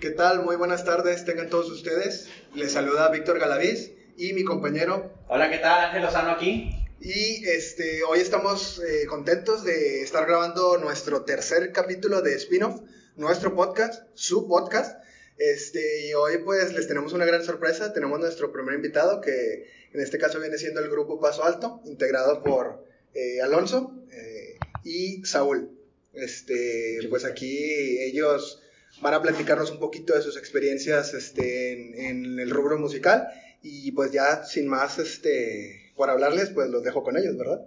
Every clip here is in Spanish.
¿Qué tal? Muy buenas tardes, tengan todos ustedes. Les saluda Víctor Galaviz y mi compañero. Hola, ¿qué tal? Ángel Lozano aquí. Y este, hoy estamos eh, contentos de estar grabando nuestro tercer capítulo de spin-off, nuestro podcast, su podcast. Este, y hoy pues les tenemos una gran sorpresa. Tenemos nuestro primer invitado, que en este caso viene siendo el grupo Paso Alto, integrado por eh, Alonso eh, y Saúl. Este, pues aquí ellos van a platicarnos un poquito de sus experiencias este, en, el rubro musical. Y pues ya sin más este, por hablarles, pues los dejo con ellos, ¿verdad?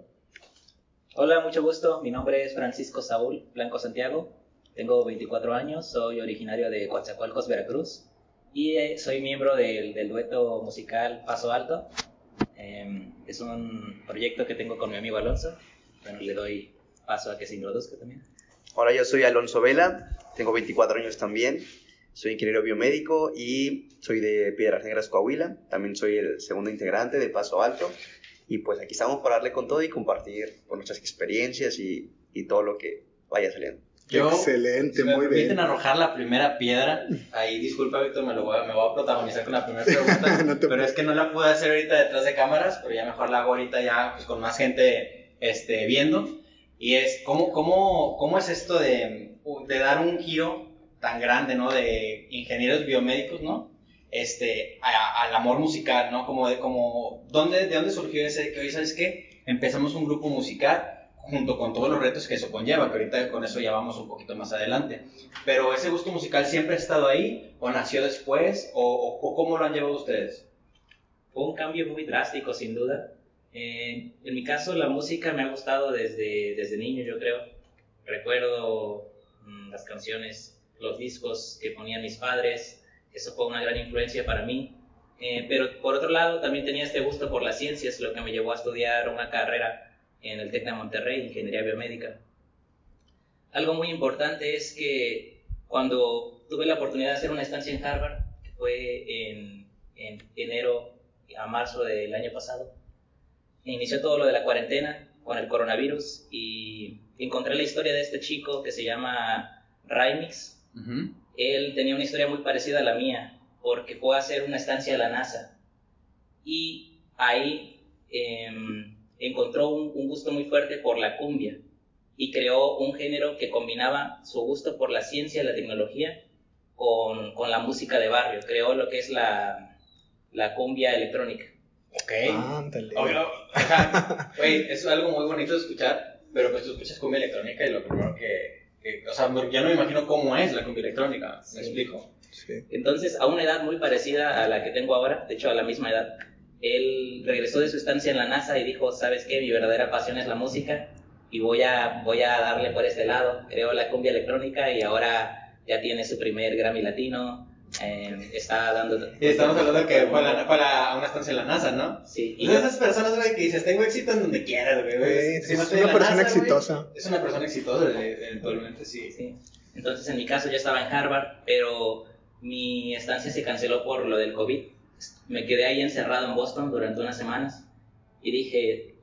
Hola, mucho gusto. Mi nombre es Francisco Saúl Blanco Santiago. Tengo 24 años, soy originario de Coatzacoalcos, Veracruz. Y eh, soy miembro del, del, dueto musical Paso Alto. Eh, es un proyecto que tengo con mi amigo Alonso. Bueno, le doy paso a que se introduzca también. Hola, yo soy Alonso Vela, tengo 24 años también, soy ingeniero biomédico y soy de Piedras Negras, Coahuila. También soy el segundo integrante de Paso Alto. Y pues aquí estamos para darle con todo y compartir con nuestras experiencias y, y todo lo que vaya saliendo. Excelente, si me muy permiten bien. arrojar la primera piedra, ahí disculpa Víctor, me, lo voy a, me voy a protagonizar con la primera pregunta, No pero es que no la pude hacer ahorita detrás de cámaras, pero ya mejor la hago ahorita ya pues, con más gente este, viendo. Y es, ¿cómo, cómo, cómo es esto de, de dar un giro tan grande, ¿no? De ingenieros biomédicos, ¿no? Este, a- al amor musical, ¿no? Como de, como, ¿dónde, ¿de dónde surgió ese, que hoy, ¿sabes qué? Empezamos un grupo musical junto con todos los retos que eso conlleva, que ahorita con eso ya vamos un poquito más adelante. Pero ese gusto musical siempre ha estado ahí, o nació después, o, o- o cómo lo han llevado ustedes. Fue un cambio muy drástico, sin duda. Eh, en mi caso, la música me ha gustado desde, desde niño, yo creo. Recuerdo las canciones, los discos que ponían mis padres. Eso fue una gran influencia para mí. Eh, pero por otro lado, también tenía este gusto por las ciencias, lo que me llevó a estudiar una carrera en el TEC de Monterrey, Ingeniería Biomédica. Algo muy importante es que cuando tuve la oportunidad de hacer una estancia en Harvard, que fue en, en enero a marzo del año pasado, inició todo lo de la cuarentena con el coronavirus y encontré la historia de este chico que se llama Raimix. Él tenía una historia muy parecida a la mía porque fue a hacer una estancia a la NASA y ahí em, encontró un, un gusto muy fuerte por la cumbia y creó un género que combinaba su gusto por la ciencia y la tecnología con, con la música de barrio. Creó lo que es la, la cumbia electrónica. Ok. Ándale. Obvio, sea, güey, es algo muy bonito de escuchar, pero pues tú escuchas cumbia electrónica y lo primero que, que- o sea, ya no me imagino cómo es la cumbia electrónica, ¿me explico? Sí. Entonces, a una edad muy parecida a la que tengo ahora, de hecho a la misma edad, él regresó de su estancia en la NASA y dijo, ¿sabes qué? Mi verdadera pasión es la música y voy a, voy a darle por este lado. Creó la cumbia electrónica y ahora ya tiene su primer Grammy Latino, eh, está dando... Y estamos hablando que fue, a la- fue a la- a una estancia en la NASA, ¿no? Sí, Y y de esas personas, güey, que dices, tengo éxito en donde quieras, güey. Güey, Si es una persona NASA, güey, exitosa. es una persona exitosa, eh, eventualmente, sí. Sí. Entonces, en mi caso, yo estaba en Harvard, pero mi estancia se canceló por lo del COVID. Me quedé ahí encerrado en Boston durante unas semanas y dije,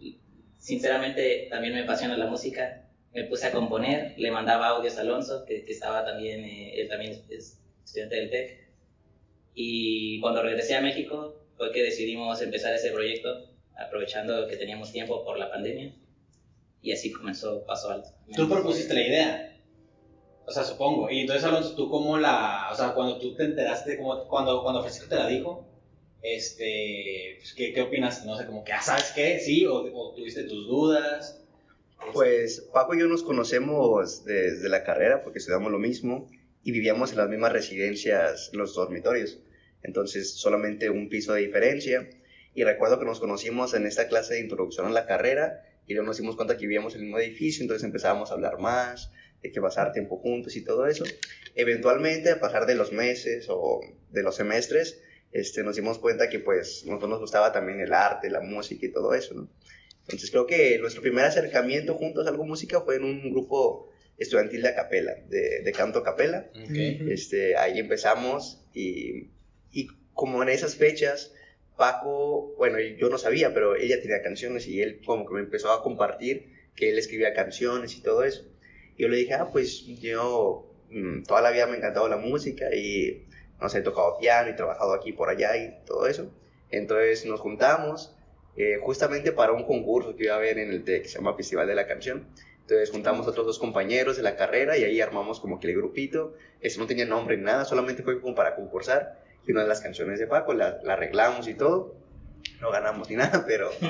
sinceramente, también me apasiona la música. Me puse a componer, le mandaba audios a Alonso, que, que estaba también, eh, él también es estudiante del TEC. Y cuando regresé a México, fue que decidimos empezar ese proyecto, aprovechando que teníamos tiempo por la pandemia. Y así comenzó Paso Alto. Tú propusiste la idea. O sea, supongo. Y entonces, Alonso, tú cómo la. O sea, cuando tú te enteraste, como, cuando, cuando Francisco te la dijo, este. pues, ¿qué, ¿Qué opinas? No sé, como que, ah, ¿sabes qué? ¿Sí? ¿O, o tuviste tus dudas? Pues Paco y yo nos conocemos desde la carrera porque estudiamos lo mismo y vivíamos en las mismas residencias, los dormitorios. Entonces, solamente un piso de diferencia. Y recuerdo que nos conocimos en esta clase de introducción a la carrera y luego nos dimos cuenta que vivíamos en el mismo edificio, entonces empezábamos a hablar más, de que pasar tiempo juntos y todo eso. Eventualmente, a pasar de los meses o de los semestres, este, nos dimos cuenta que pues nosotros nos gustaba también el arte, la música y todo eso, ¿no? Entonces creo que nuestro primer acercamiento juntos a algo música fue en un grupo estudiantil de a capela, de, de canto a capela. Este, ahí empezamos y, y como en esas fechas, Paco, bueno, yo no sabía, pero ella tenía canciones y él como que me empezó a compartir que él escribía canciones y todo eso. Y yo le dije, ah, pues yo mm, toda la vida me ha encantado la música y, no sé, he tocado piano y trabajado aquí por allá y todo eso. Entonces nos juntamos eh, justamente para un concurso que iba a haber en el TEC, que se llama Festival de la Canción. Entonces juntamos a otros dos compañeros de la carrera y ahí armamos como que el grupito. Eso no tenía nombre ni nada, solamente fue como para concursar. Y una de las canciones de Paco la, la arreglamos y todo. No ganamos ni nada, pero...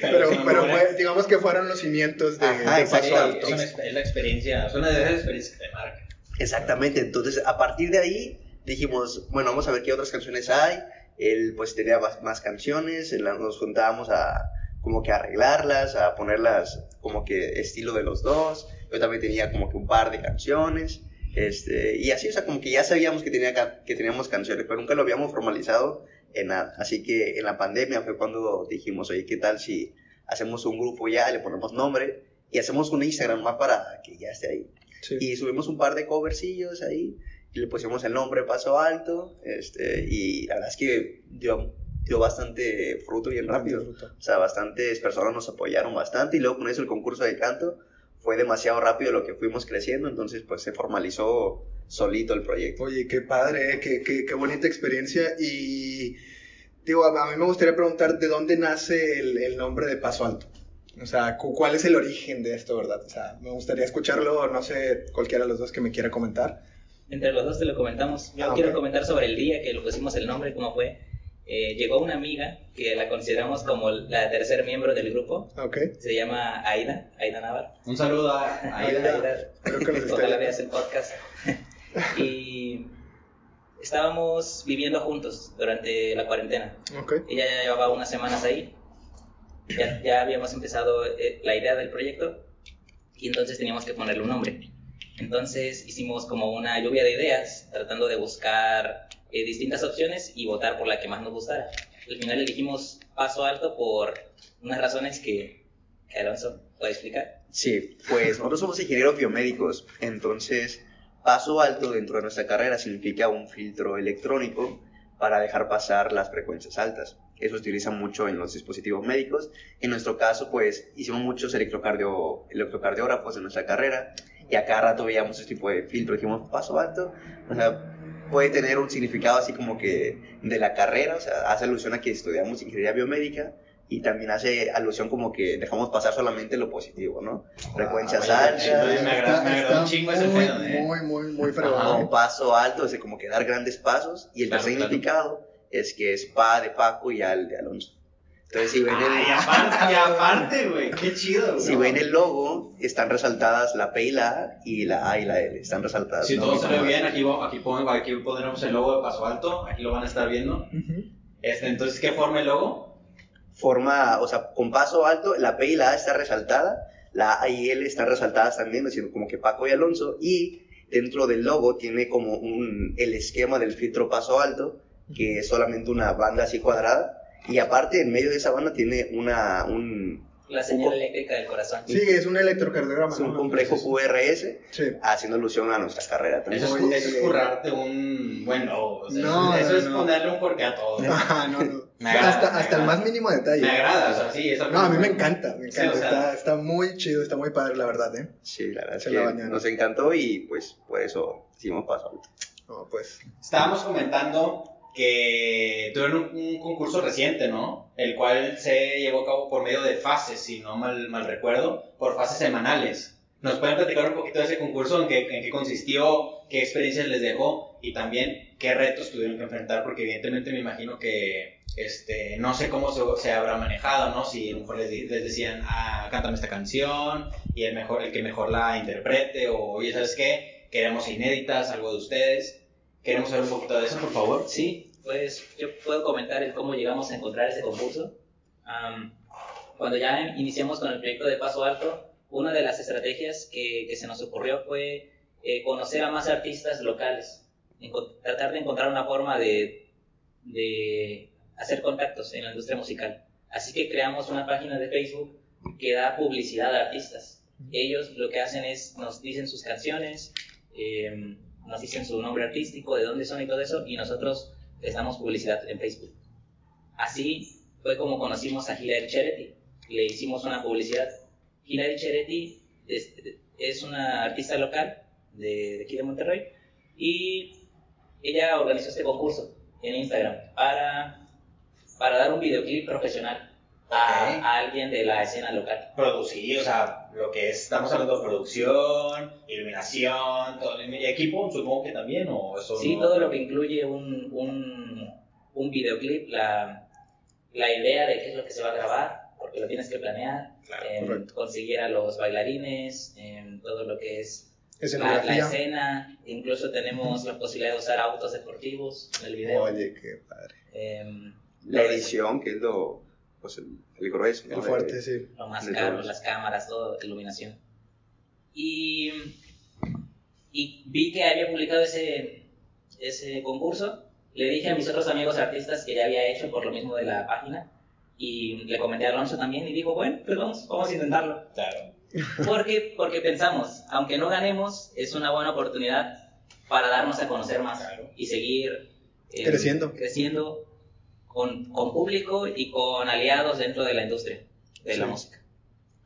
Pero, fue- digamos que fueron los cimientos de, Ajá, de exacto. Paso Es, Alto. es la experiencia, es una de esas experiencias que te marcan. Exactamente, entonces a partir de ahí dijimos, bueno, vamos a ver qué otras canciones hay. Él pues tenía más, más canciones, nos juntábamos a como que arreglarlas, a ponerlas como que estilo de los dos. Yo también tenía como que un par de canciones. Este, y así, o sea, como que ya sabíamos que, tenía, que teníamos canciones, pero nunca lo habíamos formalizado en nada. Así que en la pandemia fue cuando dijimos, oye, ¿qué tal si hacemos un grupo ya, le ponemos nombre y hacemos un Instagram más para que ya esté ahí? Sí. Y subimos un par de covercillos ahí y le pusimos el nombre Paso Alto. Este, y la verdad es que dio, dio bastante fruto bien rápido. O sea, bastantes personas nos apoyaron bastante y luego con eso el concurso de canto fue demasiado rápido lo que fuimos creciendo, entonces pues se formalizó solito el proyecto. Oye, qué padre, ¿eh? qué, qué, qué bonita experiencia. Y digo, a, mí me gustaría preguntar de dónde nace el, el nombre de Paso Alto. O sea, cu- ¿cuál es el origen de esto, verdad? O sea, me gustaría escucharlo, no sé, cualquiera de los dos que me quiera comentar. Entre los dos te lo comentamos. Yo Ah, quiero ok. comentar sobre el día que le pusimos el nombre, cómo fue. Eh, llegó una amiga que la consideramos como la tercer miembro del grupo. Ok. Se llama Aida, Aida Navar. Un saludo a Aida. Aida. Creo que Ojalá viendo. veas el podcast. y estábamos viviendo juntos durante la cuarentena. Ok. Ella ya llevaba unas semanas ahí. Ya, ya habíamos empezado eh, la idea del proyecto y entonces teníamos que ponerle un nombre. Entonces hicimos como una lluvia de ideas, tratando de buscar eh, distintas opciones y votar por la que más nos gustara. Al final elegimos Paso Alto por unas razones que, que Alonso puede explicar. Sí, pues nosotros somos ingenieros biomédicos, entonces paso alto dentro de nuestra carrera significa un filtro electrónico para dejar pasar las frecuencias altas. Eso se utiliza mucho en los dispositivos médicos. En nuestro caso, pues hicimos muchos electrocardio, electrocardiógrafos en nuestra carrera y a cada rato veíamos ese tipo de filtro. Dijimos, paso alto, o sea, puede tener un significado así como que de la carrera, o sea, hace alusión a que estudiamos ingeniería biomédica y también hace alusión como que dejamos pasar solamente lo positivo, ¿no? Frecuencias oye, altas. me agrada- me agrada un chingo ese muy, pedo, ¿eh? muy, muy, muy fregón. como paso alto, es como que dar grandes pasos, y el Claro, tercer claro. significado es que es pa de Paco y al de Alonso. Entonces, si ven Ay, el, aparte, y aparte, güey, qué chido, güey. si ven el logo, están resaltadas la P y la A, y la A y la L, están resaltadas. Si ¿no? todo se ve bien, aquí, aquí, aquí pondremos el logo de Paso Alto, aquí lo van a estar viendo. Este, entonces, ¿qué forma el logo? Forma, o sea, con paso alto, la P y la A está resaltada, la A y L están resaltadas también, diciendo como que Paco y Alonso, y dentro del logo tiene como un, el esquema del filtro paso alto, que es solamente una banda así cuadrada, y aparte en medio de esa banda tiene una, un, La señal eléctrica del corazón. Sí, es un electrocardiograma. es un ¿no? complejo QRS, Sí. haciendo alusión a nuestra carrera también. Eso es, Oye. eso es currarte un buen logo. o sea, No, eso no, es no. ponerle un porqué a todo. Ajá, no, no. Me agrada, hasta me hasta el más mínimo detalle. Me agrada, o sea, sí, eso No, a mí me encanta, me Sí, encanta. o sea- está, está muy chido, está muy padre, la verdad, ¿eh? Sí, la verdad es Se que la nos encantó y pues por eso hicimos paso. No, pues. Estábamos comentando que tuvieron un, un concurso reciente, ¿no? El cual se llevó a cabo por medio de fases, si no mal, mal recuerdo, por fases semanales. ¿Nos pueden platicar un poquito de ese concurso? ¿En qué, en qué consistió? ¿Qué experiencias les dejó? Y también, ¿qué retos tuvieron que enfrentar? Porque evidentemente me imagino que, este, no sé cómo se, se habrá manejado, ¿no? Si a lo mejor les, les decían, ah, cántame esta canción, y el, mejor, el que mejor la interprete, o, oye, ¿sabes qué? Queremos inéditas, algo de ustedes. Queremos saber un poquito de eso, por favor. Sí, pues yo puedo comentar el cómo llegamos a encontrar ese concurso. Am, cuando ya iniciamos con el proyecto de Paso Alto, una de las estrategias que, que se nos ocurrió fue eh, conocer a más artistas locales, tratar de encontrar una forma de, de hacer contactos en la industria musical. Así que creamos una página de Facebook que da publicidad a artistas. Ellos lo que hacen es nos dicen sus canciones, eh, nos dicen su nombre artístico, de dónde son y todo eso, y nosotros les damos publicidad en Facebook. Así fue como conocimos a Hilary Cheretti. Le hicimos una publicidad. Hilary Cheretti es, es una artista local de, de aquí de Monterrey. Y ella organizó este concurso en Instagram para, para dar un videoclip profesional a, Ok. a alguien de la escena local. Producir, o sea, lo que es, estamos hablando de producción, iluminación, todo el equipo, supongo que también, o eso Sí, no- todo lo que incluye un, un, un videoclip, la, la idea de qué es lo que se va a grabar, porque lo tienes que planear, Claro, correcto. conseguir a los bailarines, em, todo lo que es la, la escena, incluso tenemos la posibilidad de usar autos deportivos en el video. Oye, qué padre. Em, La edición, que es lo, pues el, el grueso. ¿no? El fuerte, De- sí. lo más de caro, todos. las cámaras, todo, iluminación. Y, y vi que había publicado ese, ese concurso. Le dije a mis otros amigos artistas que ya había hecho por lo mismo de la página. Y le comenté a Alonso también y dijo, bueno, pues vamos, vamos a intentarlo. Claro. Porque, porque pensamos, aunque no ganemos, es una buena oportunidad para darnos a conocer más Claro. y seguir eh, Creciendo. creciendo con, con público y con aliados dentro de la industria de la Sí. música.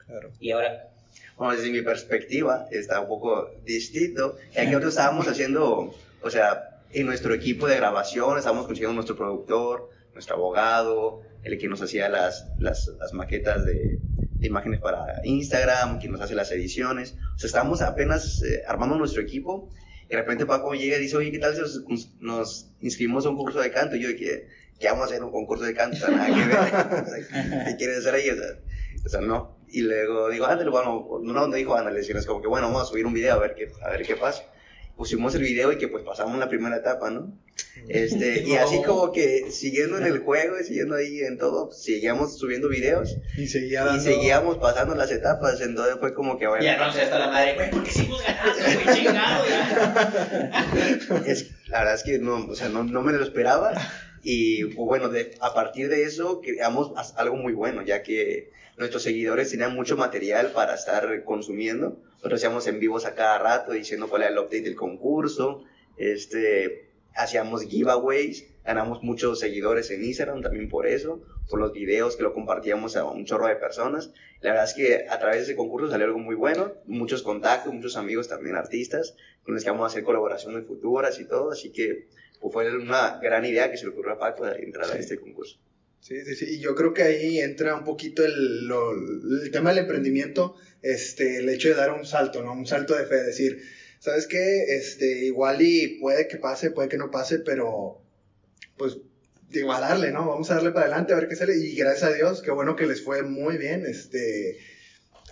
Claro. Y ahora, Bueno, desde mi perspectiva está un poco distinto. Ya que nosotros estábamos haciendo, o sea, en nuestro equipo de grabación, estábamos consiguiendo nuestro productor, nuestro abogado, el que nos hacía las, las, las maquetas de, de imágenes para Instagram, quien nos hace las ediciones. O sea, estábamos apenas eh, armando nuestro equipo y de repente Paco llega y dice, oye, ¿qué tal si nos, nos inscribimos a un concurso de canto? Y yo dije, ¿qué vamos a hacer un concurso de canto? Nada que ver. ¿Qué quieres hacer ahí? O sea, o sea, no. Y luego digo, ándale, bueno, no, no dijo ándale, sino es como que, bueno, vamos a subir un video a ver qué, a ver qué pasa. Pusimos el video y que pues pasamos la primera etapa, ¿no? Este, y así como que siguiendo en el juego y siguiendo ahí en todo, seguíamos subiendo videos Y seguía y dando... seguíamos pasando las etapas, entonces fue como que, bueno, Y entonces está la madre, güey, ¿por qué seguimos ganando, güey? Chingado, ya. es, la verdad es que no, o sea, no, no me lo esperaba y pues, bueno, de, a partir de eso creamos algo muy bueno, ya que nuestros seguidores tenían mucho material para estar consumiendo. Nosotros hacíamos en vivos a cada rato diciendo cuál era el update del concurso, este, hacíamos giveaways, ganamos muchos seguidores en Instagram también por eso, por los videos que lo compartíamos a un chorro de personas. La verdad es que a través de ese concurso salió algo muy bueno, muchos contactos, muchos amigos también artistas, con los que vamos a hacer colaboraciones futuras y todo, así que pues, fue una gran idea que se le ocurrió a Paco de entrar a este concurso. Sí, sí, sí. Y yo creo que ahí entra un poquito el, lo- el tema del emprendimiento, este, el hecho de dar un salto, ¿no? Un salto de fe, decir, ¿sabes qué? Este, igual y puede que pase, puede que no pase, pero pues digo, a darle, ¿no? Vamos a darle para adelante a ver qué sale. Y gracias a Dios, qué bueno que les fue muy bien. Este,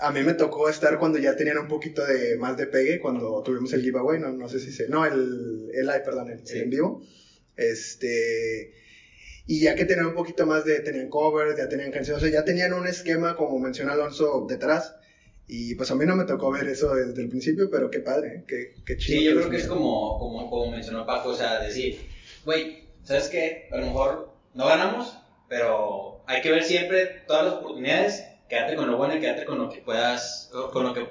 a mí me tocó estar cuando ya tenían un poquito de más de pegue, cuando tuvimos el giveaway, no, no sé si se, no, el, el live, perdón, el, el Sí. en vivo. Este, y ya que tenían un poquito más de, tenían covers, ya tenían canciones, o sea, ya tenían un esquema, como menciona Alonso, detrás. Y pues a mí no me tocó ver eso desde el principio, pero qué padre, qué, qué chido. Sí, yo creo que es como, como, como mencionó Paco, o sea, decir, güey, ¿sabes qué? A lo mejor no ganamos, pero hay que ver siempre todas las oportunidades, quedarte con lo bueno y quedarte con lo que puedas, con lo que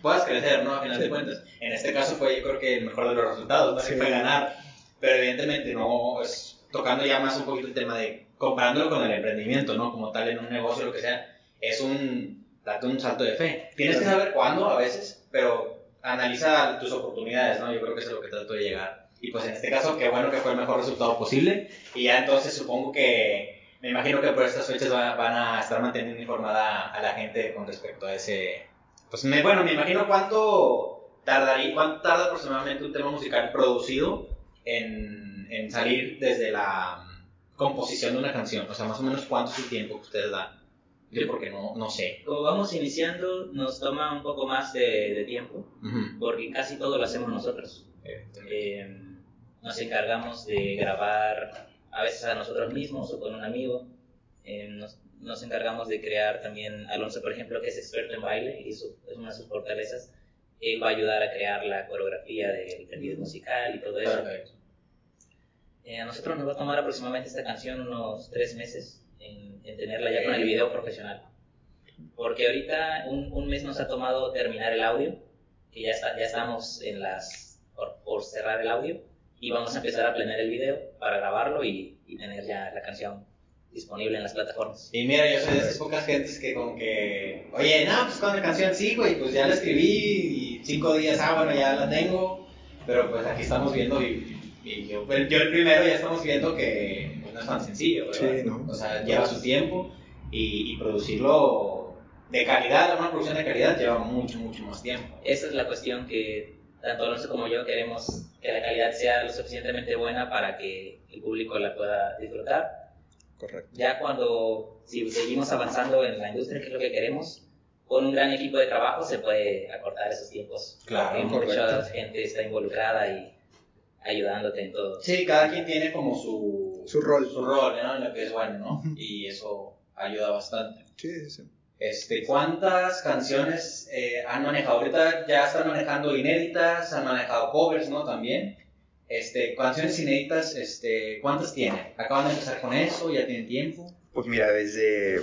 puedas crecer, ¿no? A final de cuentas. En este caso fue, yo creo que el mejor de los resultados, ¿no? Sí. Fue ganar, pero evidentemente no, es tocando ya más un poquito el tema de, comparándolo con el emprendimiento, ¿no? Como tal, en un negocio, lo que sea, es un, date un salto de fe. Tienes que saber cuándo a veces, pero analiza tus oportunidades, ¿no? Yo creo que eso es lo que trato de llegar. Y pues en este caso, qué bueno que fue el mejor resultado posible. Y ya entonces supongo que, me imagino que por estas fechas va- van a estar manteniendo informada a la gente con respecto a ese... Pues me, bueno, me imagino cuánto tardaría, cuánto tarda aproximadamente un tema musical producido en, en salir desde la mm, composición de una canción. O sea, más o menos cuánto es el tiempo que ustedes dan. Yo porque no, no sé. como vamos iniciando, nos toma un poco más de, de tiempo, Ujú. porque casi todo lo hacemos nosotros. Eh, nos encargamos de grabar a veces a nosotros mismos o con un amigo. Eh, nos, nos encargamos de crear también, Alonso por ejemplo, que es experto en baile y su- es una de sus fortalezas, él va a ayudar a crear la coreografía del del video musical y todo eso. Eh, a nosotros nos va a tomar aproximadamente esta canción unos tres meses en, en tenerla ya con el video profesional. Porque ahorita un, un mes nos ha tomado terminar el audio, que ya, está, ya estamos en las, por, por cerrar el audio, y vamos a empezar a planear el video para grabarlo y, y tener ya la canción disponible en las plataformas. Y mira, yo soy de esas pocas gentes que como que, oye, no, pues con la canción sí, güey, pues ya la escribí y cinco días, ah, bueno, ya la tengo, pero pues aquí estamos viendo y, y yo, pues, yo el primero ya estamos viendo que pues, no es tan sencillo, ¿verdad? Sí, ¿no? O sea, lleva su tiempo y, y producirlo de calidad, una producción de calidad lleva mucho, mucho más tiempo. Esa es la cuestión que tanto Alonso como yo queremos que la calidad sea lo suficientemente buena para que el público la pueda disfrutar. Correcto. Ya cuando, si seguimos avanzando en la industria, que es lo que queremos, con un gran equipo de trabajo se puede acortar esos tiempos. Claro, Porque mucha correcto. gente está involucrada y ayudándote en todo. Sí, cada quien tiene como su, Su rol. su rol, ¿no? En lo que es bueno, ¿no? Y eso ayuda bastante. Sí, sí, sí. Este, ¿Cuántas canciones eh, han manejado? Ahorita ya están manejando inéditas, han manejado covers, ¿no? También. Este, canciones inéditas, este, ¿cuántas tienen? ¿Acaban de empezar con eso? ¿Ya tienen tiempo? Pues mira, desde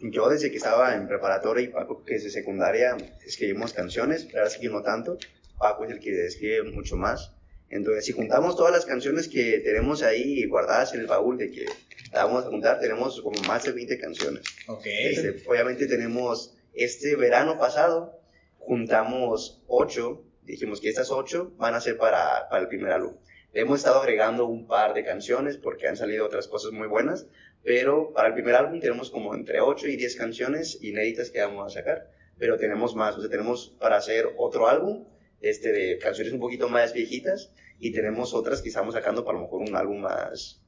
yo desde que estaba en preparatoria y Paco que desde secundaria escribimos canciones, la verdad es que no tanto, Paco es el que escribe mucho más. Entonces, si juntamos todas las canciones que tenemos ahí guardadas en el baúl de que vamos a juntar, tenemos como más de 20 canciones. Ok. Este, obviamente tenemos este verano pasado, juntamos 8, dijimos que estas 8 van a ser para, para el primer álbum. Hemos estado agregando un par de canciones porque han salido otras cosas muy buenas, pero para el primer álbum tenemos como entre 8 y 10 canciones inéditas que vamos a sacar, pero tenemos más, o sea, tenemos para hacer otro álbum este, de canciones un poquito más viejitas y tenemos otras que estamos sacando para a lo mejor un álbum más,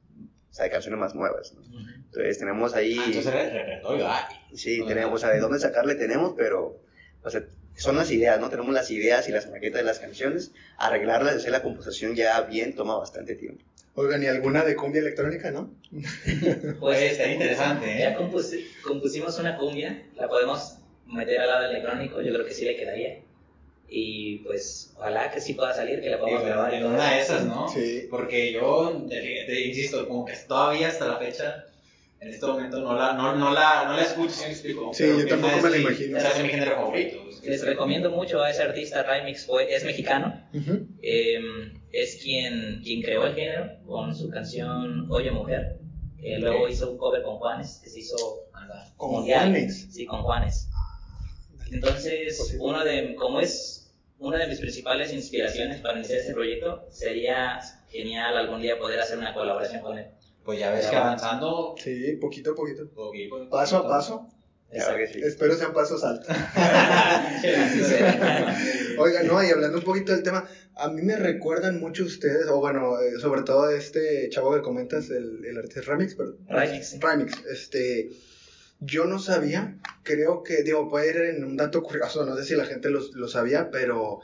o sea, de canciones más nuevas. ¿no? Entonces tenemos ahí... Ah, entonces el repertorio hay. Sí, Ajá. tenemos, o sea, de dónde sacarle tenemos, pero, o sea, son las ideas, ¿no? Tenemos las ideas y las maquetas de las canciones, arreglarlas, hacer la composición ya bien toma bastante tiempo. Oigan, ¿y alguna de cumbia electrónica, no? Pues estaría interesante, Ya ¿eh? compus- compusimos una cumbia, la podemos meter al lado electrónico, yo creo que sí le quedaría. Y pues, ojalá que sí pueda salir, que la podamos Digo, grabar. y en una de esas, ¿no? Sí. Porque yo, te, te insisto, como que todavía hasta la fecha, en este momento, no la, no, no la, no la escucho, ¿sí me explico? Sí, Pero yo tampoco me la imagino. O sea, es mi género favorito. Les recomiendo mucho a ese artista, Remix, fue, es mexicano. Ujú. Eh, es quien, quien creó el género con su canción Oye Mujer. que luego hizo un cover con Juanes, que se hizo. Con mundial. Juanes. Sí, con Juanes. Entonces, Posible. uno de, como es una de mis principales inspiraciones para iniciar este proyecto, sería genial algún día poder hacer una colaboración con él. Pues ya ves que avanzando. Sí, poquito a poquito. poquito, Paso a paso. Claro que sí. Espero sean pasos altos. Oigan, no, y hablando un poquito del tema, a mí me recuerdan mucho ustedes, o bueno, eh, sobre todo este chavo que comentas, el, el artista Remix, perdón. Remix. Remix, este, yo no sabía, creo que, digo, puede ir en un dato curioso, no sé si la gente lo, lo sabía, pero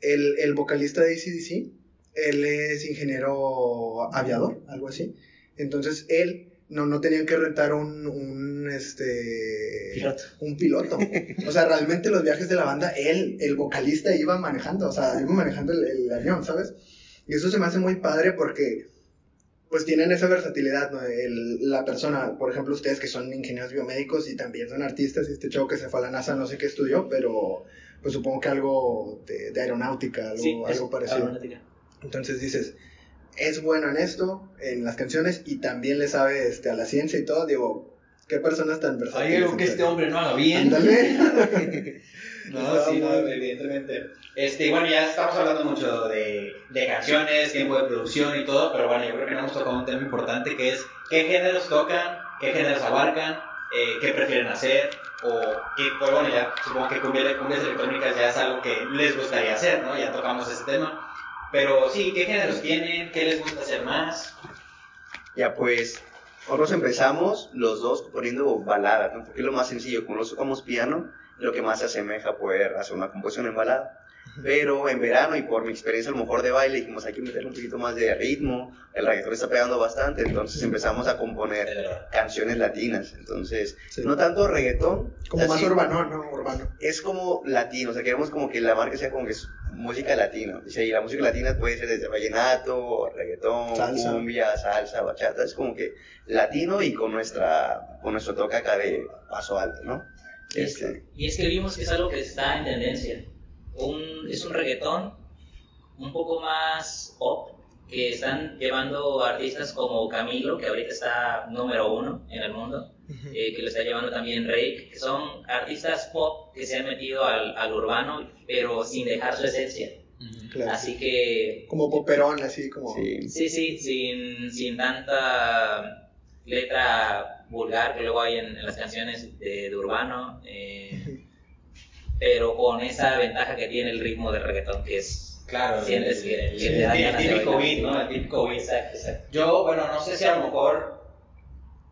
el, el vocalista de ACDC, él es ingeniero aviador, algo así. Entonces, él, no, no tenían que rentar un, un, este, Piloto. un piloto. O sea, realmente los viajes de la banda, él, el vocalista, iba manejando, o sea, iba manejando el, el avión, ¿sabes? Y eso se me hace muy padre porque, pues, tienen esa versatilidad, ¿no? El- la persona, por ejemplo, ustedes que son ingenieros biomédicos y también son artistas, y este chavo que se fue a la NASA, no sé qué estudió, pero, pues, supongo que algo de, de aeronáutica, algo, Sí, algo parecido. aeronáutica. Entonces dices, es bueno en esto, en las canciones, y también le sabe este, a la ciencia y todo. Digo, qué personas tan versátiles. Hay algo que este hombre no haga bien. Ándale. No, sí, no, evidentemente. Este, bueno, ya estamos hablando mucho de, de canciones, tiempo de producción y todo, pero bueno, yo creo que no hemos tocado un tema importante que es qué géneros tocan, qué géneros abarcan, eh, qué prefieren hacer, o qué, pues bueno, ya supongo que cumbia- cumbias electrónicas ya es algo que les gustaría hacer, ¿no? Ya tocamos ese tema. Pero sí, ¿qué géneros tienen? ¿Qué les gusta hacer más? Ya pues, nosotros empezamos los dos poniendo baladas, ¿no? Porque es lo más sencillo, como los tocamos piano, lo que más se asemeja a poder hacer una composición en balada. Pero en verano y por mi experiencia a lo mejor de baile dijimos hay que meterle un poquito más de ritmo, el reggaetón está pegando bastante, entonces empezamos a componer canciones latinas, entonces Sí. no tanto reggaetón, Como más sí, urbano, ¿no? Urbano. es como latino, o sea, queremos como que la marca sea como que es música latina. O sea, y la música latina puede ser desde vallenato, reggaetón, Salsa. cumbia, salsa, bachata, es como que latino y con nuestra con nuestro toque acá de paso alto, ¿no? Y es, Este, y es que vimos que es algo que está en tendencia. Un, es un reggaetón un poco más pop que están llevando artistas como Camilo, que ahorita está número uno en el mundo. eh, que lo está llevando también Rake, que son artistas pop que se han metido al, al urbano, pero sin dejar su esencia. Claro. Así que Como poperón, así como. Sí. Sí, sí, sin, sin tanta letra vulgar que luego hay en, en las canciones de, de urbano, eh, pero con esa ventaja que tiene el ritmo del reggaetón, que es... Claro, Sientes el- que- el- el- típico beat, ¿no? El típico beat. Exacto, exacto. Yo, bueno, no sé si a lo mejor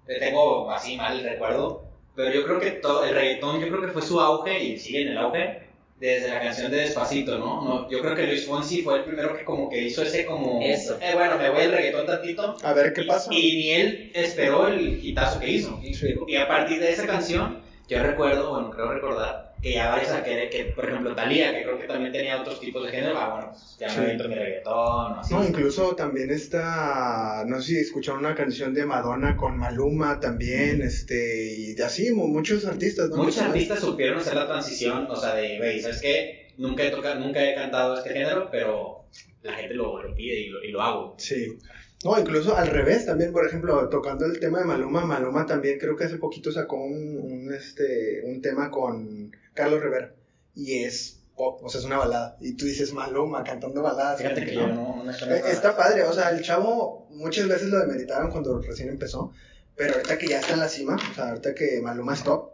tengo así mal el recuerdo, pero yo creo que todo el reggaetón, yo creo que fue su auge y sigue en el auge desde la canción de Despacito, ¿no? no yo creo que Luis Fonsi fue el primero que como que hizo ese como... Eso. Eh, bueno, me voy al reggaetón tantito. A ver qué pasa. Y ni él esperó el hitazo que hizo. Y, Sí. y a partir de esa canción, yo recuerdo, bueno, creo recordar, que ya varios, que, que por ejemplo Talía, que creo que también tenía otros tipos de género, ah, bueno, ya Sí. me aviento mi reggaetón, o así. No, incluso también está, no sé si escucharon una canción de Madonna con Maluma también, este, y de así, mu- muchos artistas, ¿no? Muchos artistas supieron hacer la transición, o sea, de, güey, ¿sabes qué? Nunca he, tocado, nunca he cantado este género, pero la gente lo, lo pide y lo, y lo hago. Sí. No, incluso al revés también, por ejemplo, tocando el tema de Maluma, Maluma también creo que hace poquito sacó un, un, este, un tema con Carlos Rivera, y es pop, o sea, es una balada, y tú dices Maluma cantando baladas. Fíjate que yo no, no Eh. Está padre, o sea, el chavo muchas veces lo demeritaron cuando recién empezó, pero ahorita que ya está en la cima, o sea, ahorita que Maluma es top,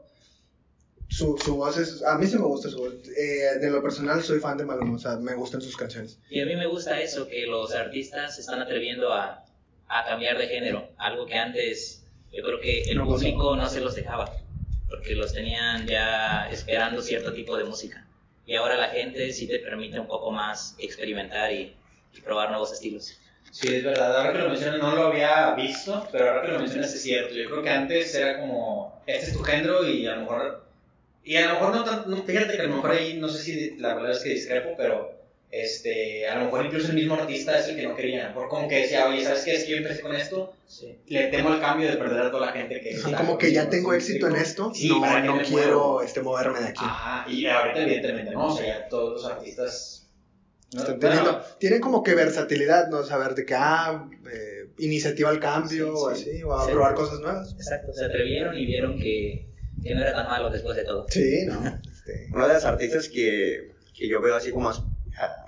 su, su voz es, a mí sí me gusta su voz, Eh, de lo personal soy fan de Maluma, o sea, me gustan sus canciones. Y a mí me gusta eso, que los artistas se están atreviendo a, a cambiar de género, algo que antes yo creo que el No pasó. público no se los dejaba, porque los tenían ya esperando cierto tipo de música. Y ahora la gente sí te permite un poco más experimentar y, y probar nuevos estilos. Sí, es verdad. Ahora que lo mencionas, no lo había visto, pero ahora que lo mencionas es cierto. Yo creo que antes era como, este es tu género y a lo mejor, y a lo mejor no tanto, no, fíjate que a lo mejor ahí, no sé si la verdad es que discrepo, pero este, a lo mejor incluso el mismo artista es el que no quería. Por como que decía, oye, ¿sabes qué? Es que yo empecé con esto, Sí. le temo al cambio de perder a toda la gente que está Como que ya tengo éxito en esto, Sí, no, ¿para qué no quiero muevo? este, moverme de aquí. Ajá, y ahorita evidentemente no, o sea, ya todos los artistas... ¿no? Están Bueno, teniendo- tienen como que versatilidad, ¿no? Saber de que, ah, eh, iniciativa al cambio, Sí, o sí. así, o a Sí. probar cosas nuevas. Exacto, se atrevieron y vieron que, que no era tan malo después de todo. Sí, ¿no? Este, Una de las artistas que, que yo veo así como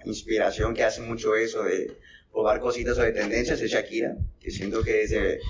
inspiración, que hace mucho eso de probar cositas o de tendencias, es Shakira, que siento que desde,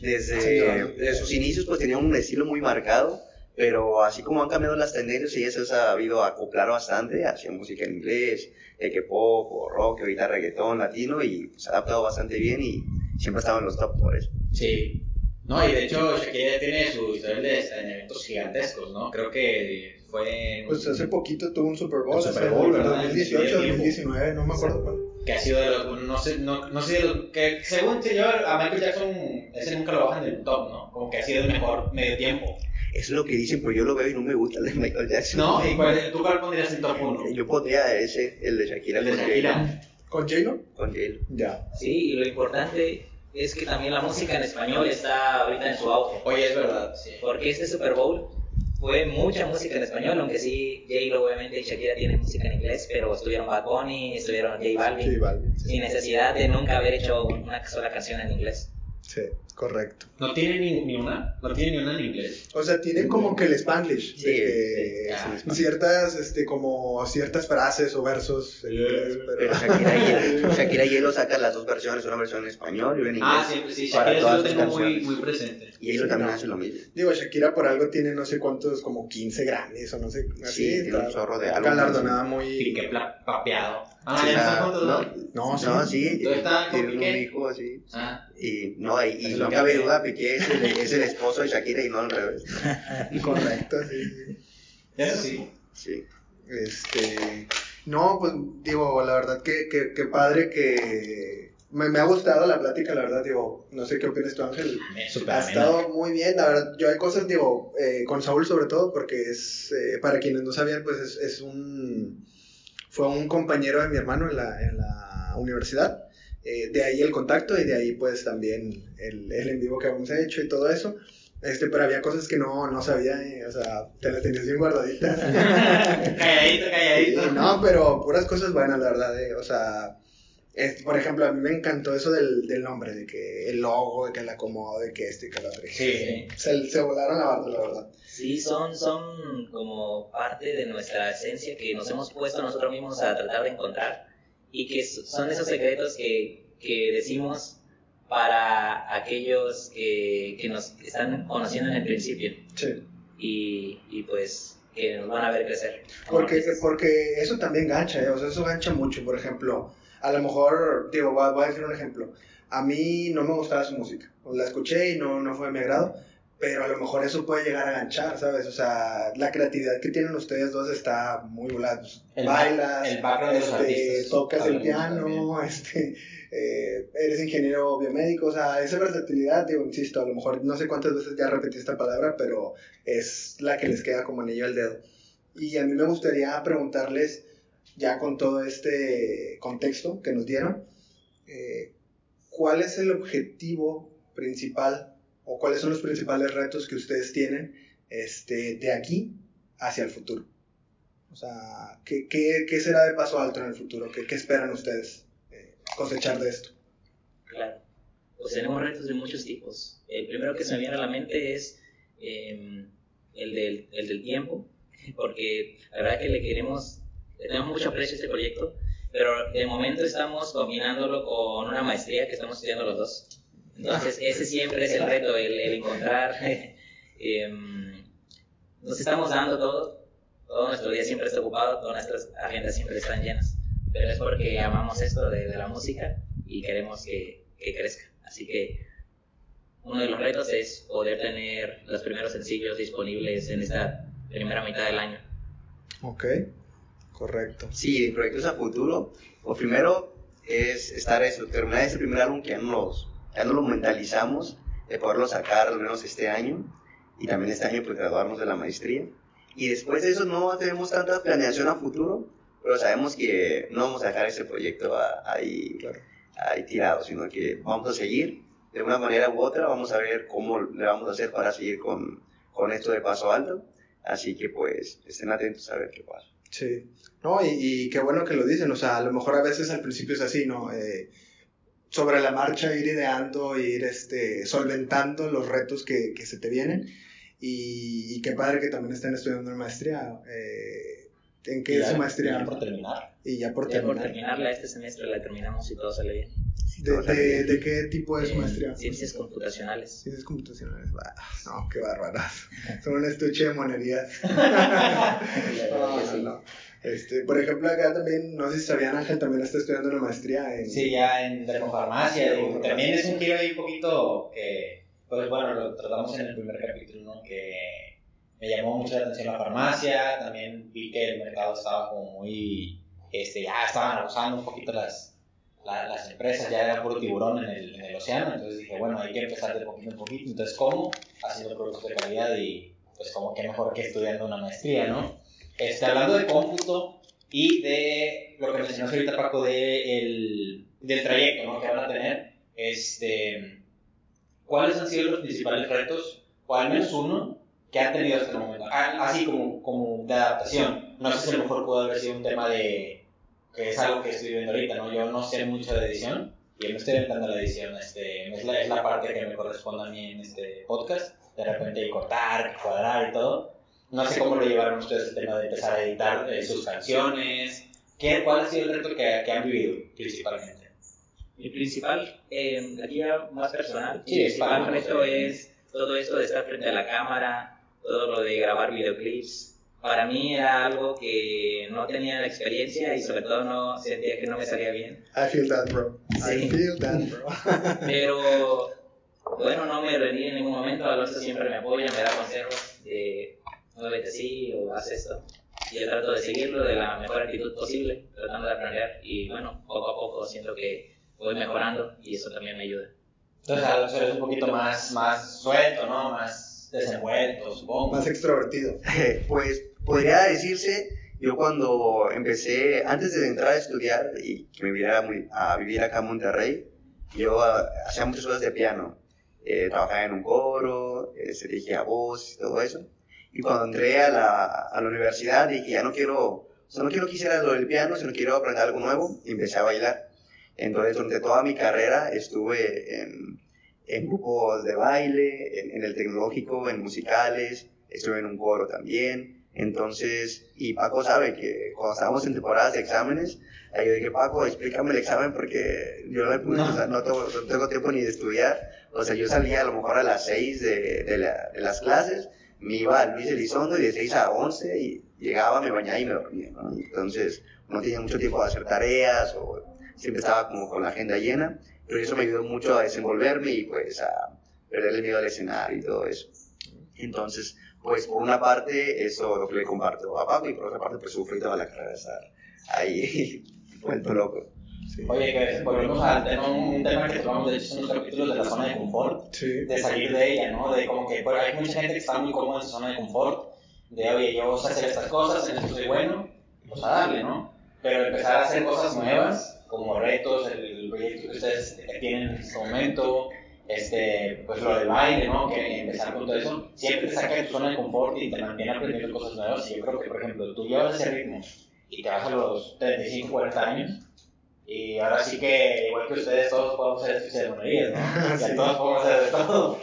desde, desde sus inicios pues tenía un estilo muy marcado, pero así como han cambiado las tendencias, ella se ha sabido acoplar bastante, hacia música en inglés, de que pop o rock, ahorita reggaetón, latino, y se ha adaptado bastante bien y siempre ha estado en los top por eso. Sí. No, y de hecho Shakira tiene su historial de en eventos gigantescos, ¿no? Creo que fue pues hace poquito tuvo un Super Bowl, Super Bowl, ¿verdad? 2018, En medio tiempo. 2019, no me acuerdo cuál. que ha sido de los, no sé, no, no sé, de los- que según yo, a Michael Jackson ese nunca lo bajan del top, ¿no? Como que ha sido el mejor medio tiempo. Es lo que dicen, pero yo lo veo y no me gusta el de Michael Jackson. ¿No? ¿Y cuál, tú cuál pondrías en top 1? Yo pondría ese, el de Shakira. El de con Shakira. ¿Con J-Lo? Con J-Lo. Ya. Sí, y lo importante es que también la música en español está ahorita en su auge. Oye, es verdad, sí. Porque este Super Bowl fue mucha música en español, aunque sí, J-Lo obviamente y Shakira tienen música en inglés, pero estuvieron Bad Bunny, estuvieron J Balvin. Sí, sin necesidad de nunca haber hecho una sola canción en inglés. Sí, correcto. ¿No tiene ni, ni una? ¿No tiene ni una en inglés? O sea, tienen como que el Spanglish. Sí, de que sí, ah, ciertas, este, como ciertas frases o versos en inglés, Pero pero... Shakira y, Shakira y J-Lo sacan las dos versiones, una versión en español y una en inglés. Ah, siempre, sí, Shakira todas lo tengo muy, muy presente. Y J-Lo también hace lo mismo. Digo, Shakira por algo tiene no sé cuántos, como 15 Grammys o no sé, así. Sí, tiene un chorro de álbumes. Galardonada Y muy... papeado. Ah, Sí, ya ¿no? No, sí. No, sí, Entonces está con tiene un hijo así. Ah, Y no, y, y no cabe duda, Piqué es el, es el esposo de Shakira y no al revés. Correcto, sí, sí. eso sí. Sí. Este, no, pues digo, la verdad que, que, que padre que me, me ha gustado la plática, la verdad, digo, no sé qué opinas tú, Ángel. Ha amena. estado muy bien, la verdad, yo hay cosas, digo, eh, con Saúl sobre todo, porque es, eh, para quienes no sabían, pues es, es un, fue un compañero de mi hermano en la, en la universidad, eh, de ahí el contacto y de ahí pues también el, el en vivo que hemos hecho y todo eso. Este, pero había cosas que no, no sabía, eh, o sea, te las tenías bien guardaditas. calladito, calladito. Sí, no, pero puras cosas buenas, la verdad, eh, o sea, Es, por ejemplo, a mí me encantó eso del, del nombre, de que el logo, de que el acomodo, de que este y que el otro. Sí. Se, se volaron la barda, la verdad. Sí, son, son como parte de nuestra esencia que nos hemos puesto nosotros mismos a tratar de encontrar y que son esos secretos que, que decimos para aquellos que, que nos están conociendo en el principio Sí. y, y pues que nos van a ver crecer. Porque, porque eso también gancha, ¿eh? o sea, eso gancha mucho. Por ejemplo, a lo mejor, digo, voy a, voy a decir un ejemplo. A mí no me gustaba su música. La escuché y no, no fue de mi agrado, pero a lo mejor eso puede llegar a ganchar, ¿sabes? O sea, la creatividad que tienen ustedes dos está muy volada. Pues, El bailas, ba- el background de los este, artistas. tocas el piano, este, eh, eres ingeniero biomédico, o sea, esa versatilidad, digo, insisto, a lo mejor no sé cuántas veces ya repetí esta palabra, pero es la que les queda como anillo al dedo. Y a mí me gustaría preguntarles, ya con todo este contexto que nos dieron, eh, ¿cuál es el objetivo principal o cuáles son los principales retos que ustedes tienen este, de aquí hacia el futuro? O sea, ¿qué, será de paso alto en el futuro? ¿Qué, esperan ustedes eh, cosechar de esto? Claro. Pues tenemos retos de muchos tipos. El primero que se me viene a la mente es eh, el, del, el del tiempo, porque la verdad que le queremos, tenemos mucho aprecio a este proyecto, pero de momento estamos combinándolo con una maestría que estamos estudiando los dos. Entonces, ese siempre es el reto, el, el encontrar. em, nos estamos dando todo, todo nuestro día siempre está ocupado, todas nuestras agendas siempre están llenas, pero es porque amamos esto de, de la música y queremos que, que crezca. Así que uno de los retos es poder tener los primeros sencillos disponibles en esta primera mitad del año. Ok, correcto. Sí, proyectos a futuro, lo primero es estar eso, terminar ese primer álbum que ya no, los, ya no lo mentalizamos, de poderlo sacar al menos este año, y también este año pues graduarnos de la maestría. Y después de eso no tenemos tanta planeación a futuro, pero sabemos que no vamos a dejar ese proyecto a- ahí, Claro. ahí tirado, sino que vamos a seguir de una manera u otra, vamos a ver cómo le vamos a hacer para seguir con, con esto de paso alto. Así que pues estén atentos a ver qué pasa. Sí. No, y, y qué bueno que lo dicen, o sea, a lo mejor a veces al principio es así, ¿no? Eh, sobre la marcha ir ideando, ir este, solventando los retos que, que se te vienen. Y, y qué padre que también estén estudiando una maestría. Eh, ¿En qué Y es ya- su maestría? ya por terminar. Y ya por Ya por terminar. terminarla este semestre la terminamos y todo sale bien. ¿De, de, de qué tipo es En maestría? Ciencias computacionales. Ciencias computacionales. Ah, no, qué bárbaras. Son un estuche de monerías. No, no. Este, por ejemplo, acá también, no sé si sabían, Ángel también está estudiando una maestría en... Sí, ya en digo, También es un giro ahí un poquito que, pues bueno, lo tratamos en el primer capítulo, ¿no? Que me llamó mucho la atención la farmacia. También vi que el mercado estaba como muy. Este, ya estaban abusando un poquito las, la- las empresas, ya era puro tiburón en el, en el océano. Entonces dije, bueno, hay que empezar de poquito en poquito. Entonces, ¿cómo? Haciendo productos de calidad y, pues, como que mejor que estudiando una maestría, ¿no? Este, hablando de cómputo y de lo que mencionaste ahorita, Paco, de el, del trayecto ¿no? que van a tener, este, ¿cuáles han sido los principales retos, o al menos uno, que han tenido hasta el momento? Así como, como de adaptación. No sé si a lo mejor puede haber sido un tema de, que es algo que estoy viendo ahorita, ¿no? Yo no sé mucho de edición, y me estoy inventando la edición, este, es, la, es la parte que me corresponde a mí en este podcast, de repente cortar, cuadrar y todo. No sé cómo lo llevaron ustedes el tema de empezar a editar eh, sus canciones. ¿Qué, ¿Cuál ha sido el reto que, que han vivido principalmente? Mi principal, eh, aquí ya más personal, Sí, mi principal reto es todo esto de estar frente a la cámara, todo lo de grabar videoclips. Para mí era algo que no tenía la experiencia y sobre todo no sentía que no me salía bien. I feel that, bro. I Sí. feel that, bro. Pero bueno, no me rendí en ningún momento. Alonso siempre me apoya, me da consejos de muévete así o haz esto. Y yo trato de seguirlo de la mejor actitud posible, tratando de aprender. Y bueno, poco a poco siento que voy mejorando y eso también me ayuda. Entonces, Alonso eres un poquito más, más suelto, ¿no? Más desenvuelto, supongo. Más extrovertido. Pues podría decirse, yo cuando empecé, antes de entrar a estudiar y que me viniera a vivir acá en Monterrey, yo ah, hacía muchas cosas de piano. Eh, trabajaba en un coro, eh, se dirigía voz y todo eso. Y cuando entré a la, a la universidad dije, ya no quiero, o sea, no quiero que hiciera lo del piano, sino quiero aprender algo nuevo y empecé a bailar. Entonces, durante toda mi carrera estuve en, en grupos de baile, en, en el tecnológico, en musicales, estuve en un coro también. Entonces, y Paco sabe que cuando estábamos en temporadas de exámenes, yo dije, Paco, explícame el examen porque yo no, no. O sea, no, tengo, no, tengo, tiempo ni de estudiar. O sea, yo salía a lo mejor a las 6 de, de, la, de las clases, me iba a Luis Elizondo y de 6 a 11 y llegaba, me bañaba y me dormía. ¿no? Entonces, no tenía mucho tiempo de hacer tareas o siempre estaba como con la agenda llena, pero eso me ayudó mucho a desenvolverme y pues a perder el miedo al escenario y todo eso. Entonces, pues por una parte, eso lo que le comparto a y por otra parte, pues sufrí toda la carrera de estar ahí vuelto loco. Sí. Oye, que volvemos al tema, un tema que tomamos, de hecho, son los capítulos de la zona de confort, Sí. de salir de ella, ¿no? De como que pues, hay mucha gente que está muy cómoda en su zona de confort, de oye, yo sé hacer estas cosas, en esto soy bueno, pues a darle, ¿no? Pero empezar a hacer cosas nuevas, como retos, el proyecto que ustedes tienen en este momento, este, pues lo del baile, ¿no? Que empezar con todo eso, siempre te saca de tu zona de confort y te mantiene aprendiendo cosas nuevas. Y yo creo que, por ejemplo, tú llevas ese ritmo y te vas a los 35, 40 años, y ahora sí que, igual que ustedes, todos podemos hacer estas ceremonias, ¿no? Sí. Todos podemos hacer de todo,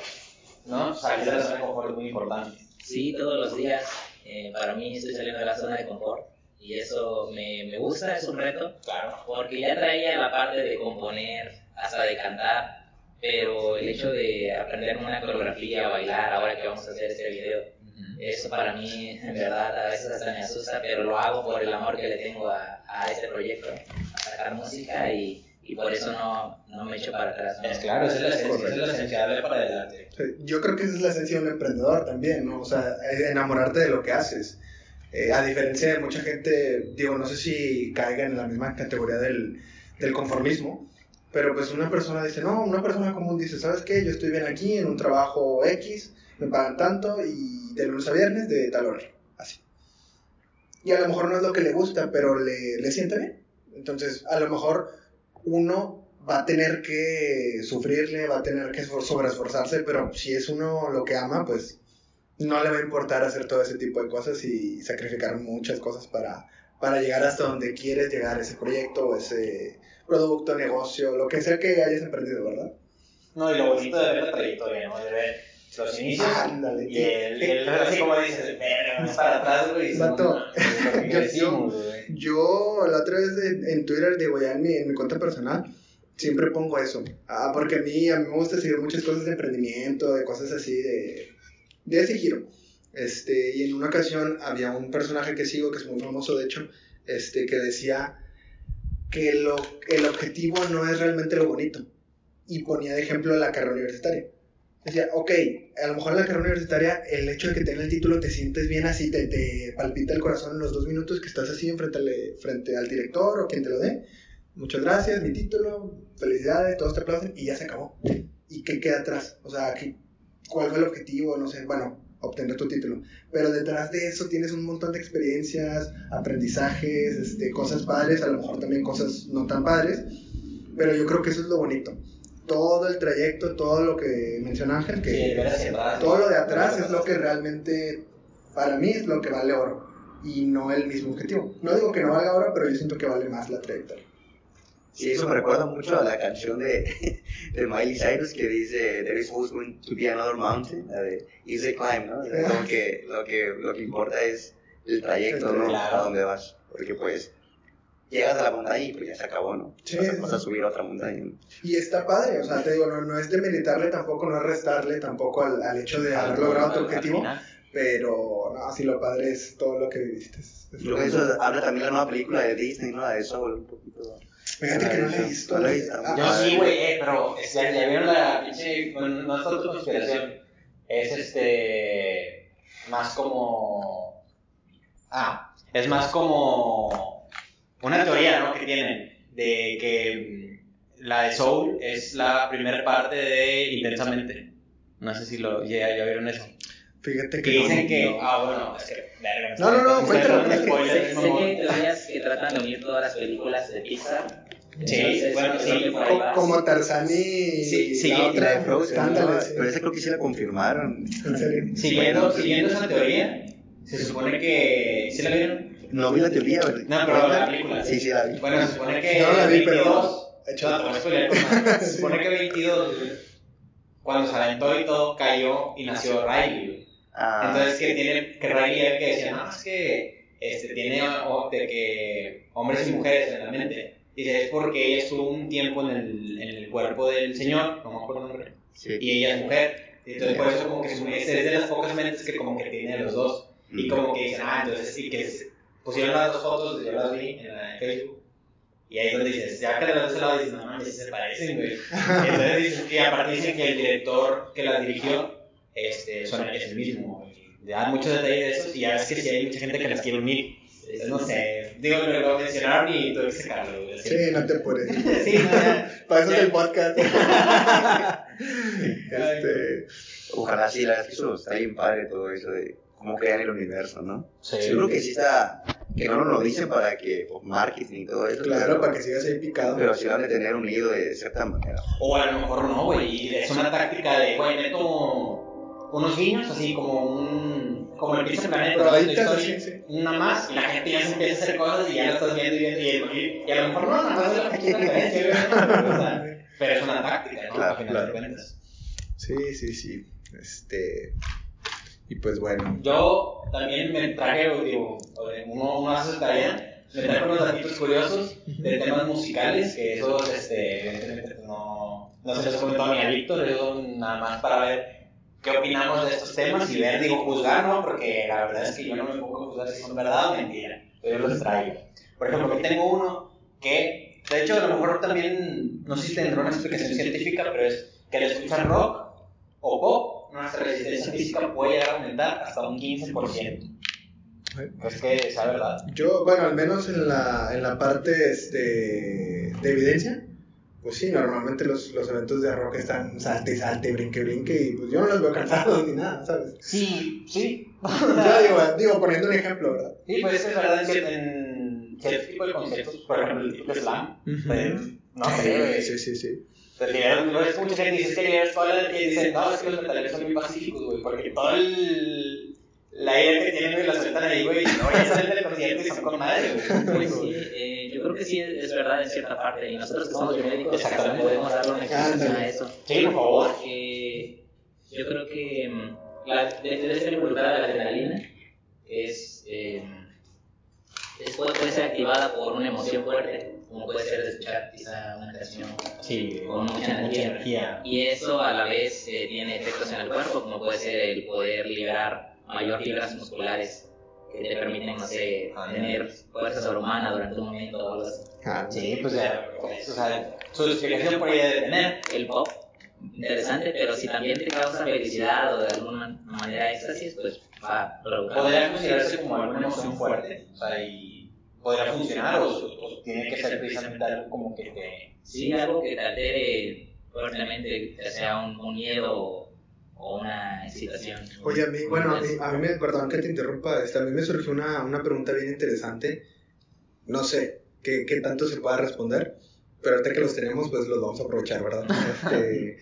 ¿no? Salir de la zona de confort es muy importante. Sí, todos los días. eh, para mí estoy saliendo de la zona de confort y eso me, me gusta, es un reto, Claro. porque ya traía la parte de componer, hasta de cantar, pero el hecho de aprender una coreografía, bailar, ahora que vamos a hacer este video, eso para mí, en verdad, a veces hasta me asusta, pero lo hago por el amor que le tengo a, a este proyecto, a sacar música y, y por eso no, no me echo para atrás. ¿no? Es claro, esa es la esencia, esa es la esencia, darle para adelante. Yo creo que esa es la esencia de un emprendedor también, ¿no? O sea, enamorarte de lo que haces. Eh, a diferencia de mucha gente, digo, no sé si caiga en la misma categoría del, del conformismo, pero pues una persona dice, no, una persona común dice, ¿sabes qué? Yo estoy bien aquí en un trabajo X, me pagan tanto y de lunes a viernes de tal hora, así. Y a lo mejor no es lo que le gusta, pero le, le siente bien. Entonces, a lo mejor uno va a tener que sufrirle, va a tener que esfor- sobreesforzarse, pero si es uno lo que ama, pues no le va a importar hacer todo ese tipo de cosas y sacrificar muchas cosas para, para llegar hasta donde quieres llegar ese proyecto o ese producto, negocio, lo que sea que hayas emprendido, ¿verdad? No, y lo bonito de ver la trayectoria, ¿no? De ver los inicios Ándale. y el, y el así como dices, verga, es para atrás, güey. y Vato, yo-. Yo la otra vez en, en Twitter, digo ya en mi, en mi cuenta personal, siempre pongo eso. Ah, porque a mí, a mí me gusta seguir muchas cosas de emprendimiento, de cosas así, de, de ese giro. Este, y en una ocasión había un personaje que sigo, que es muy famoso de hecho, este, que decía que lo, el objetivo no es realmente lo bonito. Y ponía de ejemplo la carrera universitaria. Decía, ok, a lo mejor la carrera universitaria el hecho de que tenga el título te sientes bien así, te, te palpita el corazón en los dos minutos que estás así frente al, frente al director o quien te lo dé. Muchas gracias, mi título, felicidades, todos te aplauden y ya se acabó. ¿Y qué queda atrás? O sea, ¿qué- ¿cuál fue el objetivo? No sé, bueno, obtener tu título. Pero detrás de eso tienes un montón de experiencias, aprendizajes, este, cosas padres, a lo mejor también cosas no tan padres. Pero yo creo que eso es lo bonito. Todo el trayecto, todo lo que menciona Ángel, que Sí, todo lo de atrás es lo que realmente, para mí, es lo que vale oro. Y no el mismo objetivo. No digo que no valga oro, pero yo siento que vale más la trayectoria. Sí, eso me recuerda mucho a la canción de, de Miley Cyrus que dice There is always going to be another mountain, la de Easy Climb, ¿no? O sea, como que lo, que lo que importa es el trayecto, ¿no? Claro. A dónde vas. Porque pues llegas a la montaña y pues ya se acabó, ¿no? Sí. Vas, a, vas a subir a otra montaña. Y está padre, o sea, te digo, no, no es demeritarle tampoco, no es restarle tampoco al, al hecho de haber logrado tu objetivo, pero no, sí lo padre es todo lo que viviste. Es- lo que eso habla también la nueva película de Disney, ¿no? De Soul, un poquito. Fíjate que no la he visto. No la. Ah, Yo sí, güey, eh, pero ya, ya vieron la pinche. Bueno, no es tanto conspiración. Es este. Más como. Ah, es más como. Una teoría, ¿no? Que tienen. De que mm, la de Soul es la primera parte de Intensamente. No sé si lo, ya, ya vieron eso. Fíjate Que no. dicen que. Ah, bueno, es que. verga, No, no, no, cuéntalo, Sé, que hay teorías que tratan de unir todas las películas de Pixar. Sí, Entonces, bueno, sí. va. Como Tarzán y Sí, sí, la y la de Frozen, ¿no? Pero esa creo que sí la confirmaron. En serio. Siguiendo, siguiendo esa teoría, se supone que. ¿Sí la vieron? No vi la teoría, ¿verdad? No, pero la película. Sí, sí la vi. Bueno, se supone que No la vi, el pero- 22, Hecho No, más. Se supone que 22, güey, cuando se aventó y todo, cayó y nació Riley. Ah, Entonces que tiene, que el que decía, no, es que este, tiene o- de que hombres y mujeres en la mente. Dice, es porque ella estuvo un tiempo en el, en el cuerpo del Señor, no me acuerdo el nombre, sí. y ella es mujer. Entonces por eso como que su mente es de las pocas mentes que como que tiene los dos. Y como que dicen, ah, entonces sí que se- pusieron las dos fotos, yo las vi en, la, en Facebook. Y ahí es donde dices, ya que las al lado dices, no mames, se parecen, güey. Entonces y aparte dicen que el director que las dirigió este, son, es el mismo. Y Dan muchos detalles de esos y ya ves que sí hay mucha gente que las quiere unir. No sé, digo, me lo mencionaron y tuve que sacarlo. Sí, no te apures. Sí, no. Para eso es el podcast. este, Ojalá sí, la verdad es que eso está bien padre todo eso de cómo crean el universo, ¿no? Sí. Yo creo que sí está, que no nos lo dicen para que, pues, marketing y todo eso. claro, pero, para que sigas ahí picado. pero sí van a tener unido de cierta manera. O a lo mejor no, güey. y Es una táctica de, güey, meto unos guiños, así como un. Como el Pizza Planet, así, Story, sí. Una más, y la gente ya se empieza a hacer cosas y ya lo estás viendo y viendo. Y, y a lo mejor no, nada más es la pequeña referencia, obviamente, o sea, Pero es una táctica, ¿no? Claro, a final claro. de cuentas. Sí, sí, sí. Este. Y pues bueno. Yo también me traje, digo, uno, uno hace su tarea, me traje unos datitos curiosos de temas musicales, que esos, este, evidentemente, pues, no, no se los he comentado ni a Víctor, eso nada más para ver qué opinamos de estos temas y ver, digo, juzgar, ¿no? Porque la verdad es que yo no me pongo a juzgar si son verdad o mentira, yo los traigo. Por ejemplo, aquí tengo uno que, de hecho, a lo mejor también, no sé si tendrá una explicación científica, pero es que al escuchar rock o pop, nuestra resistencia física puede llegar a aumentar hasta un 15%. ¿Crees que sea verdad? Yo, bueno, al menos en la, en la parte este, de evidencia, pues sí, normalmente los, los eventos de rock están salte, salte, brinque, brinque, y pues yo no los veo cansados ni nada, ¿sabes? Sí, sí. Yo digo, digo, poniendo un ejemplo, ¿verdad? Sí, pues es verdad en cierto, en cierto tipo de conciertos, por ejemplo, el tipo de slam. Pues, no sé, Sí, sí, sí. Pues, liberas- no es mucha gente dice que liberas toda la que dicen, no, es que los metaleros son muy pacíficos, güey, porque todo el, la idea que tienen, güey, la sueltan ahí, güey, y no, ya salen del concierto y son con madre, güey. Pues sí, eh, creo que sí es, es verdad en cierta parte. Y nosotros que somos biomédicos podemos darle una explicación a eso. Sí, por favor. Porque yo creo que mm, la, de- debe ser involucrada la adrenalina, es, eh, puede, puede ser activada por una emoción fuerte, como puede ser escuchar quizá una canción Sí, con mucha energía. Y eso a la vez eh, tiene efectos en el cuerpo, como puede ser el poder liberar mayor fibras musculares que te permiten, no sé, tener fuerza sobrehumana durante un momento o algo así. Ah, Sí, pues ya, pues, o sea, su explicación debe tener. El pop, interesante, pero si también te causa felicidad o de alguna manera éxtasis, pues va a. Podría considerarse como alguna emoción fuerte, o sea, y podría funcionar o, o tiene que ser precisamente algo como que te... Sí, algo que te altere fuertemente, ya sea un, un miedo o, o una excitación. Oye, a mí, bueno, a mí, a mí me, perdón que te interrumpa, este, a mí me surgió una, una pregunta bien interesante. No sé qué, qué tanto se pueda responder, pero ahorita que los tenemos, pues los vamos a aprovechar, ¿verdad? Este,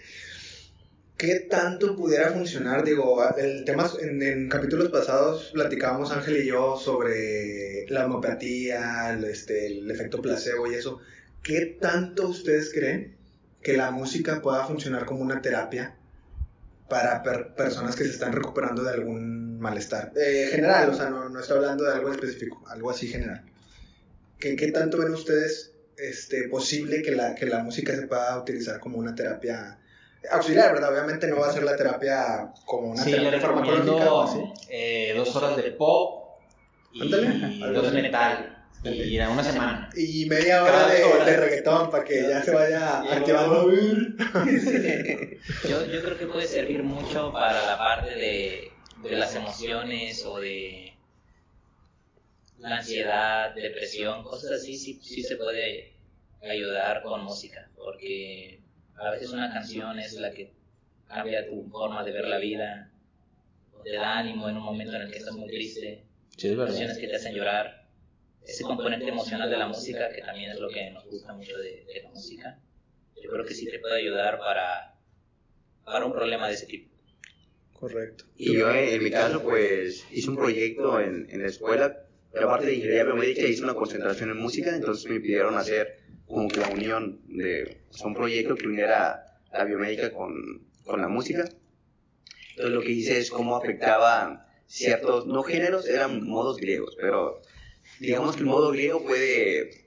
¿Qué tanto pudiera funcionar? Digo, el tema, en, en capítulos pasados platicábamos Ángel y yo sobre la homeopatía, el, este, el efecto placebo y eso. ¿Qué tanto ustedes creen que la música pueda funcionar como una terapia para per- personas que se están recuperando de algún malestar. Eh, general, o sea, no, no estoy hablando de algo específico, algo así general. ¿Qué, qué tanto ven ustedes este, posible que la, que la música se pueda utilizar como una terapia auxiliar, verdad? Obviamente no va a ser la terapia como una Sí, terapia farmacológica o así. eh, dos horas de pop y Ándale. dos de metal y a una semana. Y media hora de, reggaetón para que ya se vaya Y activando. Yo, yo creo que puede servir mucho para la parte de, de las emociones o de la ansiedad, depresión, cosas así, sí, sí se puede ayudar con música, porque a veces una canción es la que cambia tu forma de ver la vida, o te da ánimo en un momento en el que estás muy triste, Sí, es canciones que te hacen llorar, ese componente emocional de la música, que también es lo que nos gusta mucho de, de la música, yo creo que sí te puede ayudar para, para un problema de ese tipo. Correcto. Y yo, en, en mi caso, pues, hice un proyecto en, en la escuela, la parte de ingeniería biomédica, hice una concentración en música, entonces me pidieron hacer como que la unión de o sea, un proyecto que uniera la biomédica con, con la música. Entonces lo que hice es cómo afectaba ciertos, no géneros, eran modos griegos, pero digamos que el modo griego puede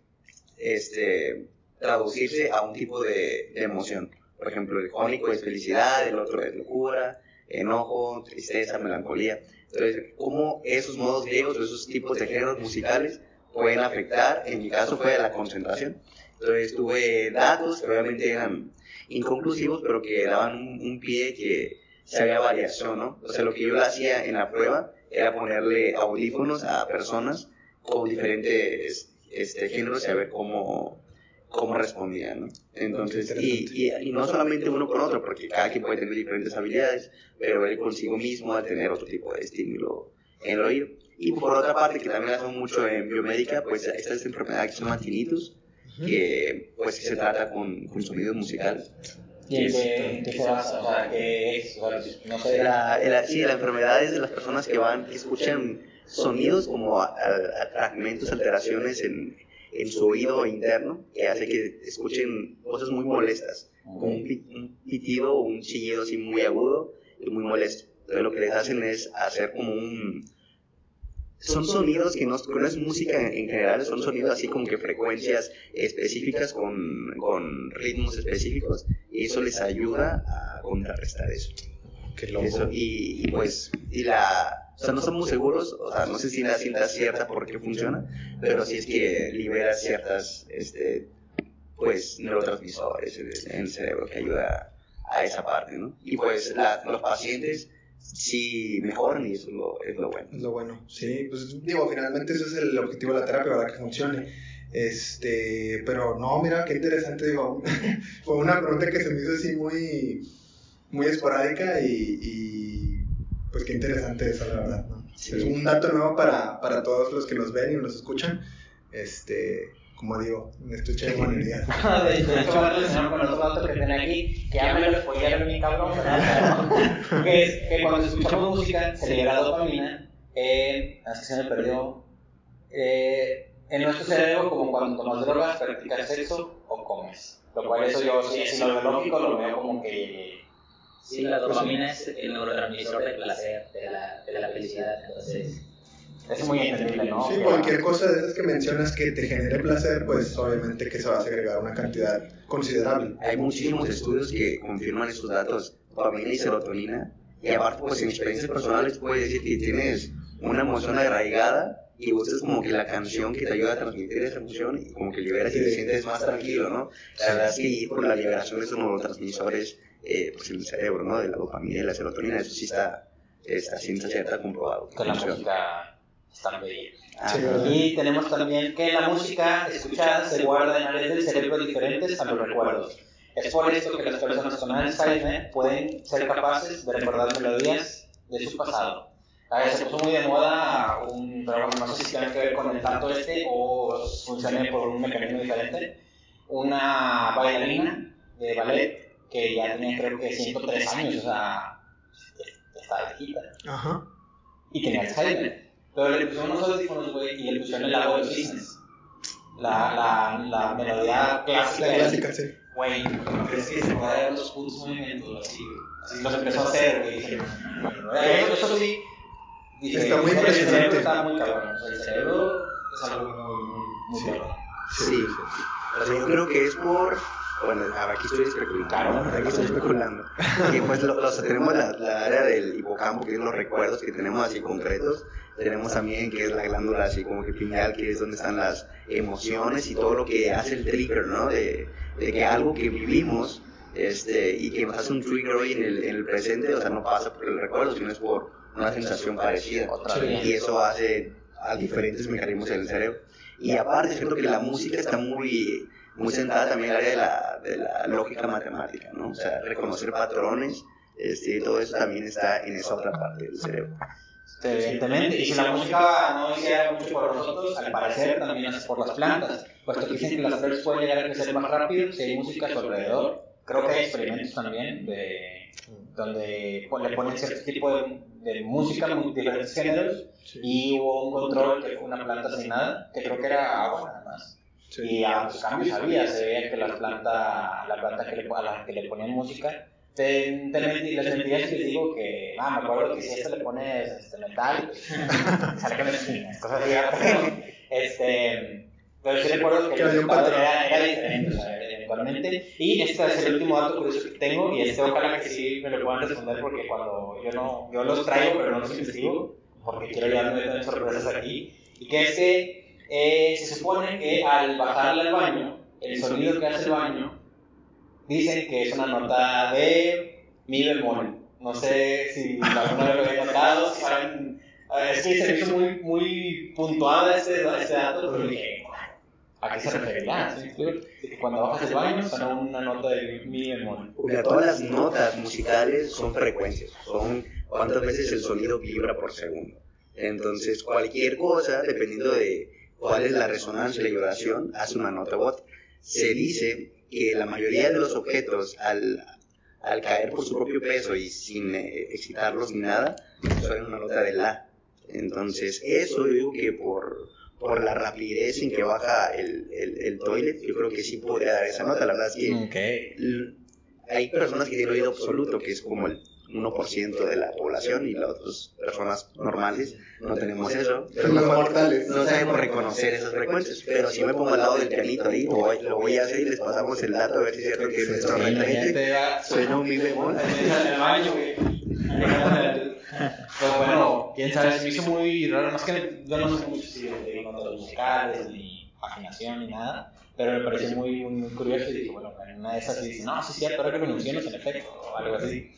este, traducirse a un tipo de, emoción. Por ejemplo, el jónico es felicidad, el otro es locura, enojo, tristeza, melancolía. Entonces, cómo esos modos griegos o esos tipos de géneros musicales pueden afectar, en mi caso fue la concentración. Entonces tuve datos que obviamente eran inconclusivos, pero que daban un pie que se había variación, ¿no? O sea, lo que yo hacía en la prueba era ponerle audífonos a personas con diferentes este, géneros y a ver cómo, cómo respondían, ¿no? Entonces, y, y, y, no solamente uno con otro, porque cada quien puede tener diferentes habilidades, pero él consigo mismo a tener otro tipo de estímulo en el oído. Y por otra parte, que también hacemos mucho en biomédica, pues esta es enfermedad que se llama tinnitus, que pues se trata con, con sonidos musicales. ¿Y en qué, qué se basa? O sea, ¿qué es? O sea, no sé. La, la, sí, la enfermedad es de las personas que van, que escuchan sonidos como a, a, a fragmentos, alteraciones en, en su oído interno, que hace que escuchen cosas muy molestas, como un, pitido o un chillido así muy agudo y muy molesto. Entonces lo que les hacen es hacer como un... Son sonidos que no, que no es música en, en, general, son sonidos así como que frecuencias específicas con, con ritmos específicos y eso les ayuda a contrarrestar eso. Qué loco. Eso, y, y, pues, y la, sea, no somos seguros, o sea, no sé si la cinta es cierta por qué funciona, pero sí es que libera ciertas, este, pues, neurotransmisores en el cerebro que ayuda a esa parte, ¿no? Y pues los pacientes sí mejoran y eso es lo, es lo bueno. Es lo bueno, sí, pues digo, finalmente eso es el objetivo de la terapia, para que funcione. Este, pero no, mira, qué interesante, digo, fue una pregunta que se me hizo así muy, muy esporádica y pues qué interesante eso, la verdad, ¿no? Sí. Es un dato nuevo para, para todos los que nos ven y nos escuchan, este, como digo, un estuche de monería. de hecho, va a relacionar con otro dato que tenía aquí, que ya me lo spoilearon mi cabrón, ¿verdad? que es que cuando escuchamos música se libera dopamina, eh, así se me perdió, eh, en nuestro cerebro como cuando tomas drogas, practicas sexo o comes. Lo cual eso yo, si, si lo lógico, lo veo como que... Sí, la dopamina es el neurotransmisor del placer, de la, de la felicidad, entonces... Es muy entendible, ¿no? Sí, cualquier cosa de esas que mencionas que te genere placer, pues obviamente que se va a segregar una cantidad considerable. Hay muchísimos estudios que confirman esos datos, dopamina y serotonina, y aparte, pues en experiencias personales puedes decir que tienes una emoción arraigada y buscas como que la canción que te ayuda a transmitir esa emoción y como que liberas y te sientes más tranquilo, ¿no? La verdad es que ir por la liberación de esos neurotransmisores eh, pues en el cerebro, ¿no? De la dopamina y la serotonina, eso sí está, está ciencia cierta comprobado. Con la música están medidas. Ah, y tenemos también que la música escuchada se guarda en áreas del cerebro diferentes a los recuerdos. Es por esto que las personas con Alzheimer pueden ser capaces de recordar melodías de su pasado. A ver, se puso muy de moda, un, bueno, no sé si tiene que ver con el tanto este o funcione por un mecanismo diferente. Una bailarina de ballet que ya tenía creo que 103 años, o sea, estaba viejita. Ajá. Y tenía Alzheimer. Pero le pusieron unos audífonos, güey, y le pusieron el lago de los cisnes. La, la, la melodía clásica. La clásica, sí. Güey, ¿no crees que se puede dar los puntos movimientos así? Así los empezó a hacer, güey. Eso, eso sí. Dije, está muy el impresionante. cerebro está muy cabrón. O sea, el cerebro es algo muy, muy, muy cabrón. Sí, sea, yo creo que es por bueno, aquí estoy especulando, aquí estoy especulando. Y pues lo, lo, tenemos la, la, área del hipocampo, que es los recuerdos que tenemos así concretos. Tenemos también que es la glándula así como que pineal, que es donde están las emociones y todo lo que hace el trigger, ¿no? De, de que algo que vivimos este, y que hace un trigger hoy en el, en el presente, o sea, no pasa por el recuerdo, sino es por una sensación parecida. Y eso hace a diferentes mecanismos en el cerebro. Y aparte, siento que la música está muy muy centrada también en el área de la, de la lógica matemática, ¿no? O sea, reconocer patrones, este, todo eso también está en esa otra parte del cerebro. Evidentemente, y si la música no hiciera mucho por nosotros, al parecer también es por las plantas, puesto que dicen que las flores pueden llegar a crecer más rápido si hay música a su alrededor. Creo que hay experimentos también de, donde le ponen cierto tipo de, de música, diferentes géneros, y hubo un control que fue una planta sin nada, que creo que era agua nada más Sí. Y a los cambios había, se veía que la planta, la planta que le, a la que le ponían música, te, te les mentiría si les digo que, ah, me acuerdo que si a esto le pones este, metal, pues, sale que me espinas, cosas así, pero, este, pero sí recuerdo que el resultado era, era diferente, o sea, eventualmente, y este es el último dato curioso que tengo, y este ojalá que sí me lo puedan responder, porque cuando yo no, yo los traigo, pero no los investigo, porque quiero llevarme sorpresas aquí, y que es que eh, se supone que al bajarle al baño, el sonido que hace el baño, dicen que es una nota de mi bemol. No sé si alguna vez lo habéis notado, si saben. eh, Es que se me hizo muy, muy puntuada este, este dato, pero dije, ¿a qué se referirá? Que cuando bajas el baño suena una nota de mi bemol. Porque todas las notas musicales son frecuencias, son cuántas veces el sonido vibra por segundo. Entonces, cualquier cosa, dependiendo de cuál es la resonancia y la vibración, hace una nota otra. Se dice que la mayoría de los objetos, al, al caer por su propio peso y sin eh, excitarlos ni nada, suenan una nota de la. Entonces, eso yo digo que por, por la rapidez en que baja el, el, el toilet, yo creo que sí podría dar esa nota. La verdad es que hay personas que tienen oído absoluto, que es como el 1% de la población, y las otras personas normales no tenemos eso. Pero Los no, mortales. no sabemos reconocer esas frecuencias. Pero si me pongo al lado del pianito ahí, lo voy, lo voy a hacer y les pasamos el dato a ver si es cierto que nuestro referente suena un mi bemol. Pues bueno, quién sabe, se me hizo muy raro. Más que yo no sé mucho si de notas musicales, ni afinación, ni nada. Pero me pareció muy, muy, muy curioso y dije, bueno, en una de esas sí dice, no, sí es cierto, ahora que lo mencionas, en efecto, o algo así.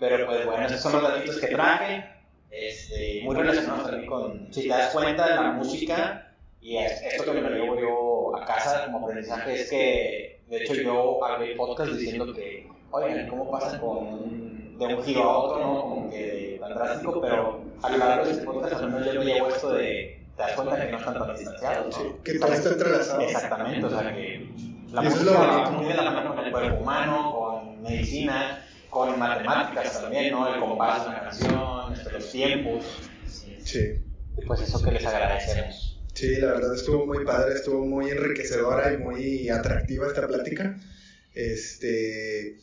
Pero pues bueno, esos son los datitos que traje. Este, muy relacionados también con, si te das cuenta, la música y es- esto que me lo llevo yo a casa como aprendizaje es que, de hecho, yo hablé podcast diciendo que, oigan, ¿cómo pasa con un- de un giro a otro, no? Como que tan drástico, pero a lo largo de este podcast al menos yo me llevo esto de, te das cuenta que no están tan distanciados, ¿no? Que todo está entrelazado. Exactamente, o sea que la música va muy de la mano con el cuerpo humano, con medicina, con matemáticas también, ¿no? El compás de una canción, los tiempos, Sí. y pues eso que les agradecemos. Sí, la verdad estuvo muy padre, estuvo muy enriquecedora y muy atractiva esta plática. Este,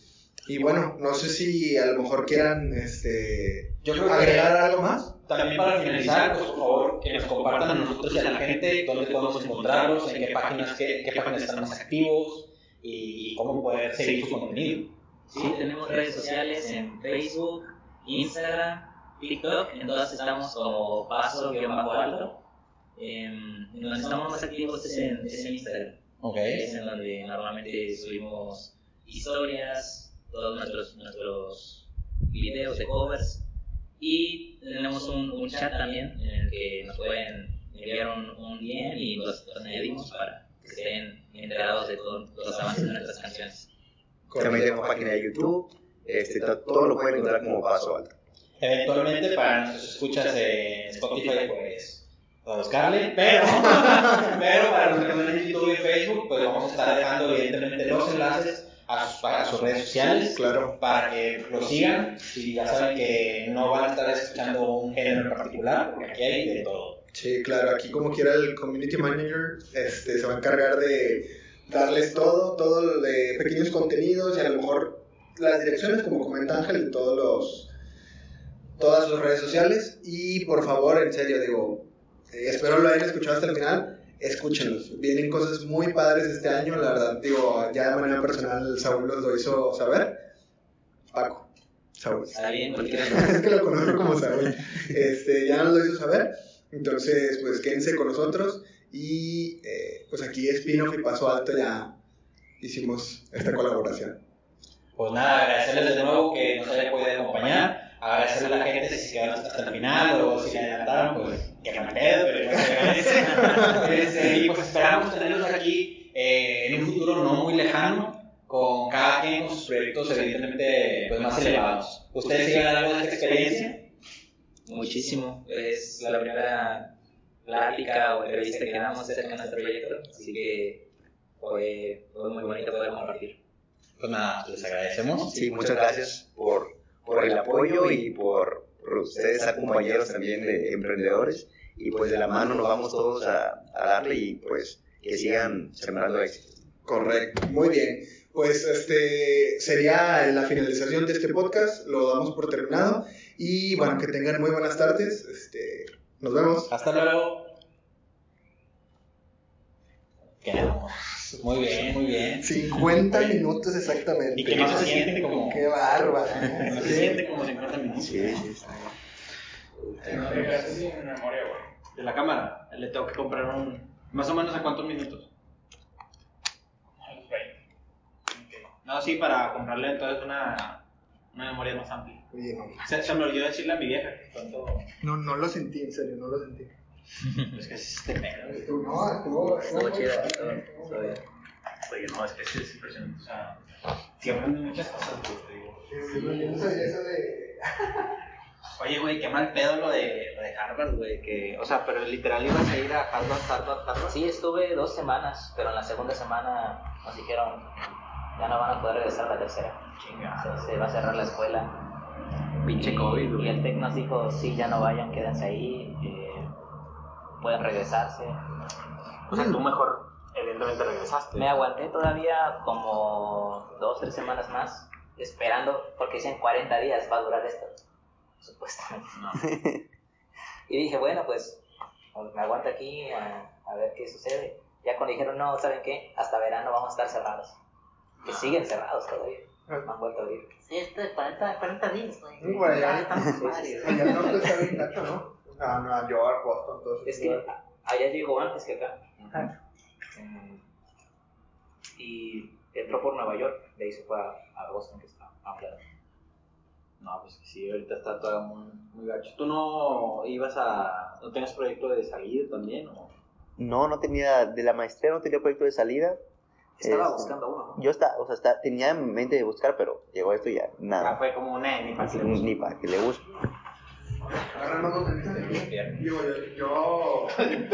y bueno, no sé si a lo mejor quieran este, Yo creo que- agregar algo más. También para finalizar, pues por favor que nos compartan a nosotros y a la gente dónde podemos encontrarlos, en qué páginas, qué, qué páginas están más activos y cómo poder seguir su contenido. Sí, tenemos redes sociales en Facebook, Instagram, TikTok, en todas estamos como paso-alto. Em, en donde estamos más activos es en, es en Instagram. Ok. Es en donde normalmente subimos historias, todos nuestros, nuestros videos de covers. Y tenemos un, un chat también en el que nos pueden enviar un, un DM y los, los añadimos para que estén enterados de todos los avances de nuestras canciones. También tenemos página de YouTube, este, to- todo lo pueden encontrar como paso alto. Eventualmente para nuestros escuchas en Spotify, pues a buscarle, pero, pero para los que están en YouTube y Facebook, pues vamos a estar dejando evidentemente los enlaces a sus, a sus redes sociales Claro. para que lo sigan y ya saben que no van a estar escuchando un género en particular, porque aquí hay de todo. Sí, claro, aquí como quiera el community manager este, se va a encargar de darles todo, todo lo de pequeños contenidos y a lo mejor las direcciones, como comenta Ángel, de todos los todas sus redes sociales y por favor, en serio, digo, eh, espero lo hayan escuchado hasta el final, escúchenlos. Vienen cosas muy padres este año, la verdad, digo, ya de manera personal Saúl los lo hizo saber. Paco, Saúl. Está bien, es que lo conozco como Saúl. Este, ya nos lo hizo saber. Entonces, pues quédense con nosotros. Y eh, pues aquí Spinoff y Paso Alto ya hicimos esta colaboración. Pues nada, agradecerles de nuevo que nos hayan podido acompañar, agradecerle a la gente si se quedaron hasta el final o si le adelantaron, pues que me pedo, pero igual se agradece. Este, y pues esperamos tenerlos aquí eh, en un futuro no muy lejano, con cada quien con sus proyectos evidentemente pues, más elevados. ¿Ustedes siguen algo de esta experiencia? Muchísimo. Es la primera plática o entrevista que damos acerca de nuestro proyecto, así que fue, fue muy bonito poder compartir. Pues nada, les agradecemos. Sí, muchas gracias por, por el apoyo y por, por ustedes ser compañeros también de emprendedores. Y pues de la mano nos vamos todos a, a darle y pues que sigan sembrando éxito. Correcto, muy bien. Pues este sería la finalización de este podcast, lo damos por terminado y bueno, que tengan muy buenas tardes, este, nos vemos. Hasta luego. Quedamos. Muy bien, muy bien. 50 minutos exactamente. Y que no se siente como. Qué bárbaro. No se siente como 50 minutos. Sí, sí, está bien. De la cámara. Le tengo que comprar un. Más o menos a cuántos minutos. No, sí, para comprarle entonces una, una memoria más amplia. Oye, no, Se, se me olvidó decirle a mi vieja cuánto. no, no lo sentí, en serio, no lo sentí. Es que es este. Tú no, estuvo, Estuvo bien. Oye, no, es que es impresionante. O sea, sí aprenden muchas cosas, güey, te digo. Sí, yo no sabía eso de... Oye, güey, qué mal pedo lo de, lo de Harvard, güey. Que, o sea, pero literal ibas a ir a Harvard, Harvard, Harvard. Sí, estuve dos semanas, pero en la segunda semana nos dijeron ya no van a poder regresar a la tercera. Chinga. Se, se va a cerrar la escuela. Pinche Y- COVID, Y el TEC nos dijo, sí, ya no vayan, quédense ahí, eh, pueden regresarse. O sea, tú mejor, evidentemente, regresaste. Me aguanté todavía como dos, tres semanas más, esperando, porque decían 40 días va a durar esto, supuestamente. No. Y dije, bueno, pues me aguanto aquí a, a ver qué sucede. Ya cuando dijeron, no, ¿saben qué? Hasta verano vamos a estar cerrados. Que siguen cerrados todavía. No han vuelto a abrir. Sí, esto de 40, 40 días, güey. Sí, güey, Ya. Allá norte está bien gacho, ¿no? No, Nueva York, Boston, todo eso. Es que allá llegó antes que acá. Mm, Y entró por Nueva York, de ahí se fue a, Boston, que está a un lado. No, pues que sí, ahorita está todo muy, muy gacho. ¿Tú no ibas a. ¿No tenías proyecto de salir también? O? No, no tenía, de la maestría no tenía proyecto de salida. Estaba Este, buscando uno, ¿no? Yo está, o sea, está, tenía en mente de buscar, pero llegó esto y ya, Ah, nada. fue como una ni para que le Ni, guste. ni para que le guste. Yo, yo, yo... Ay,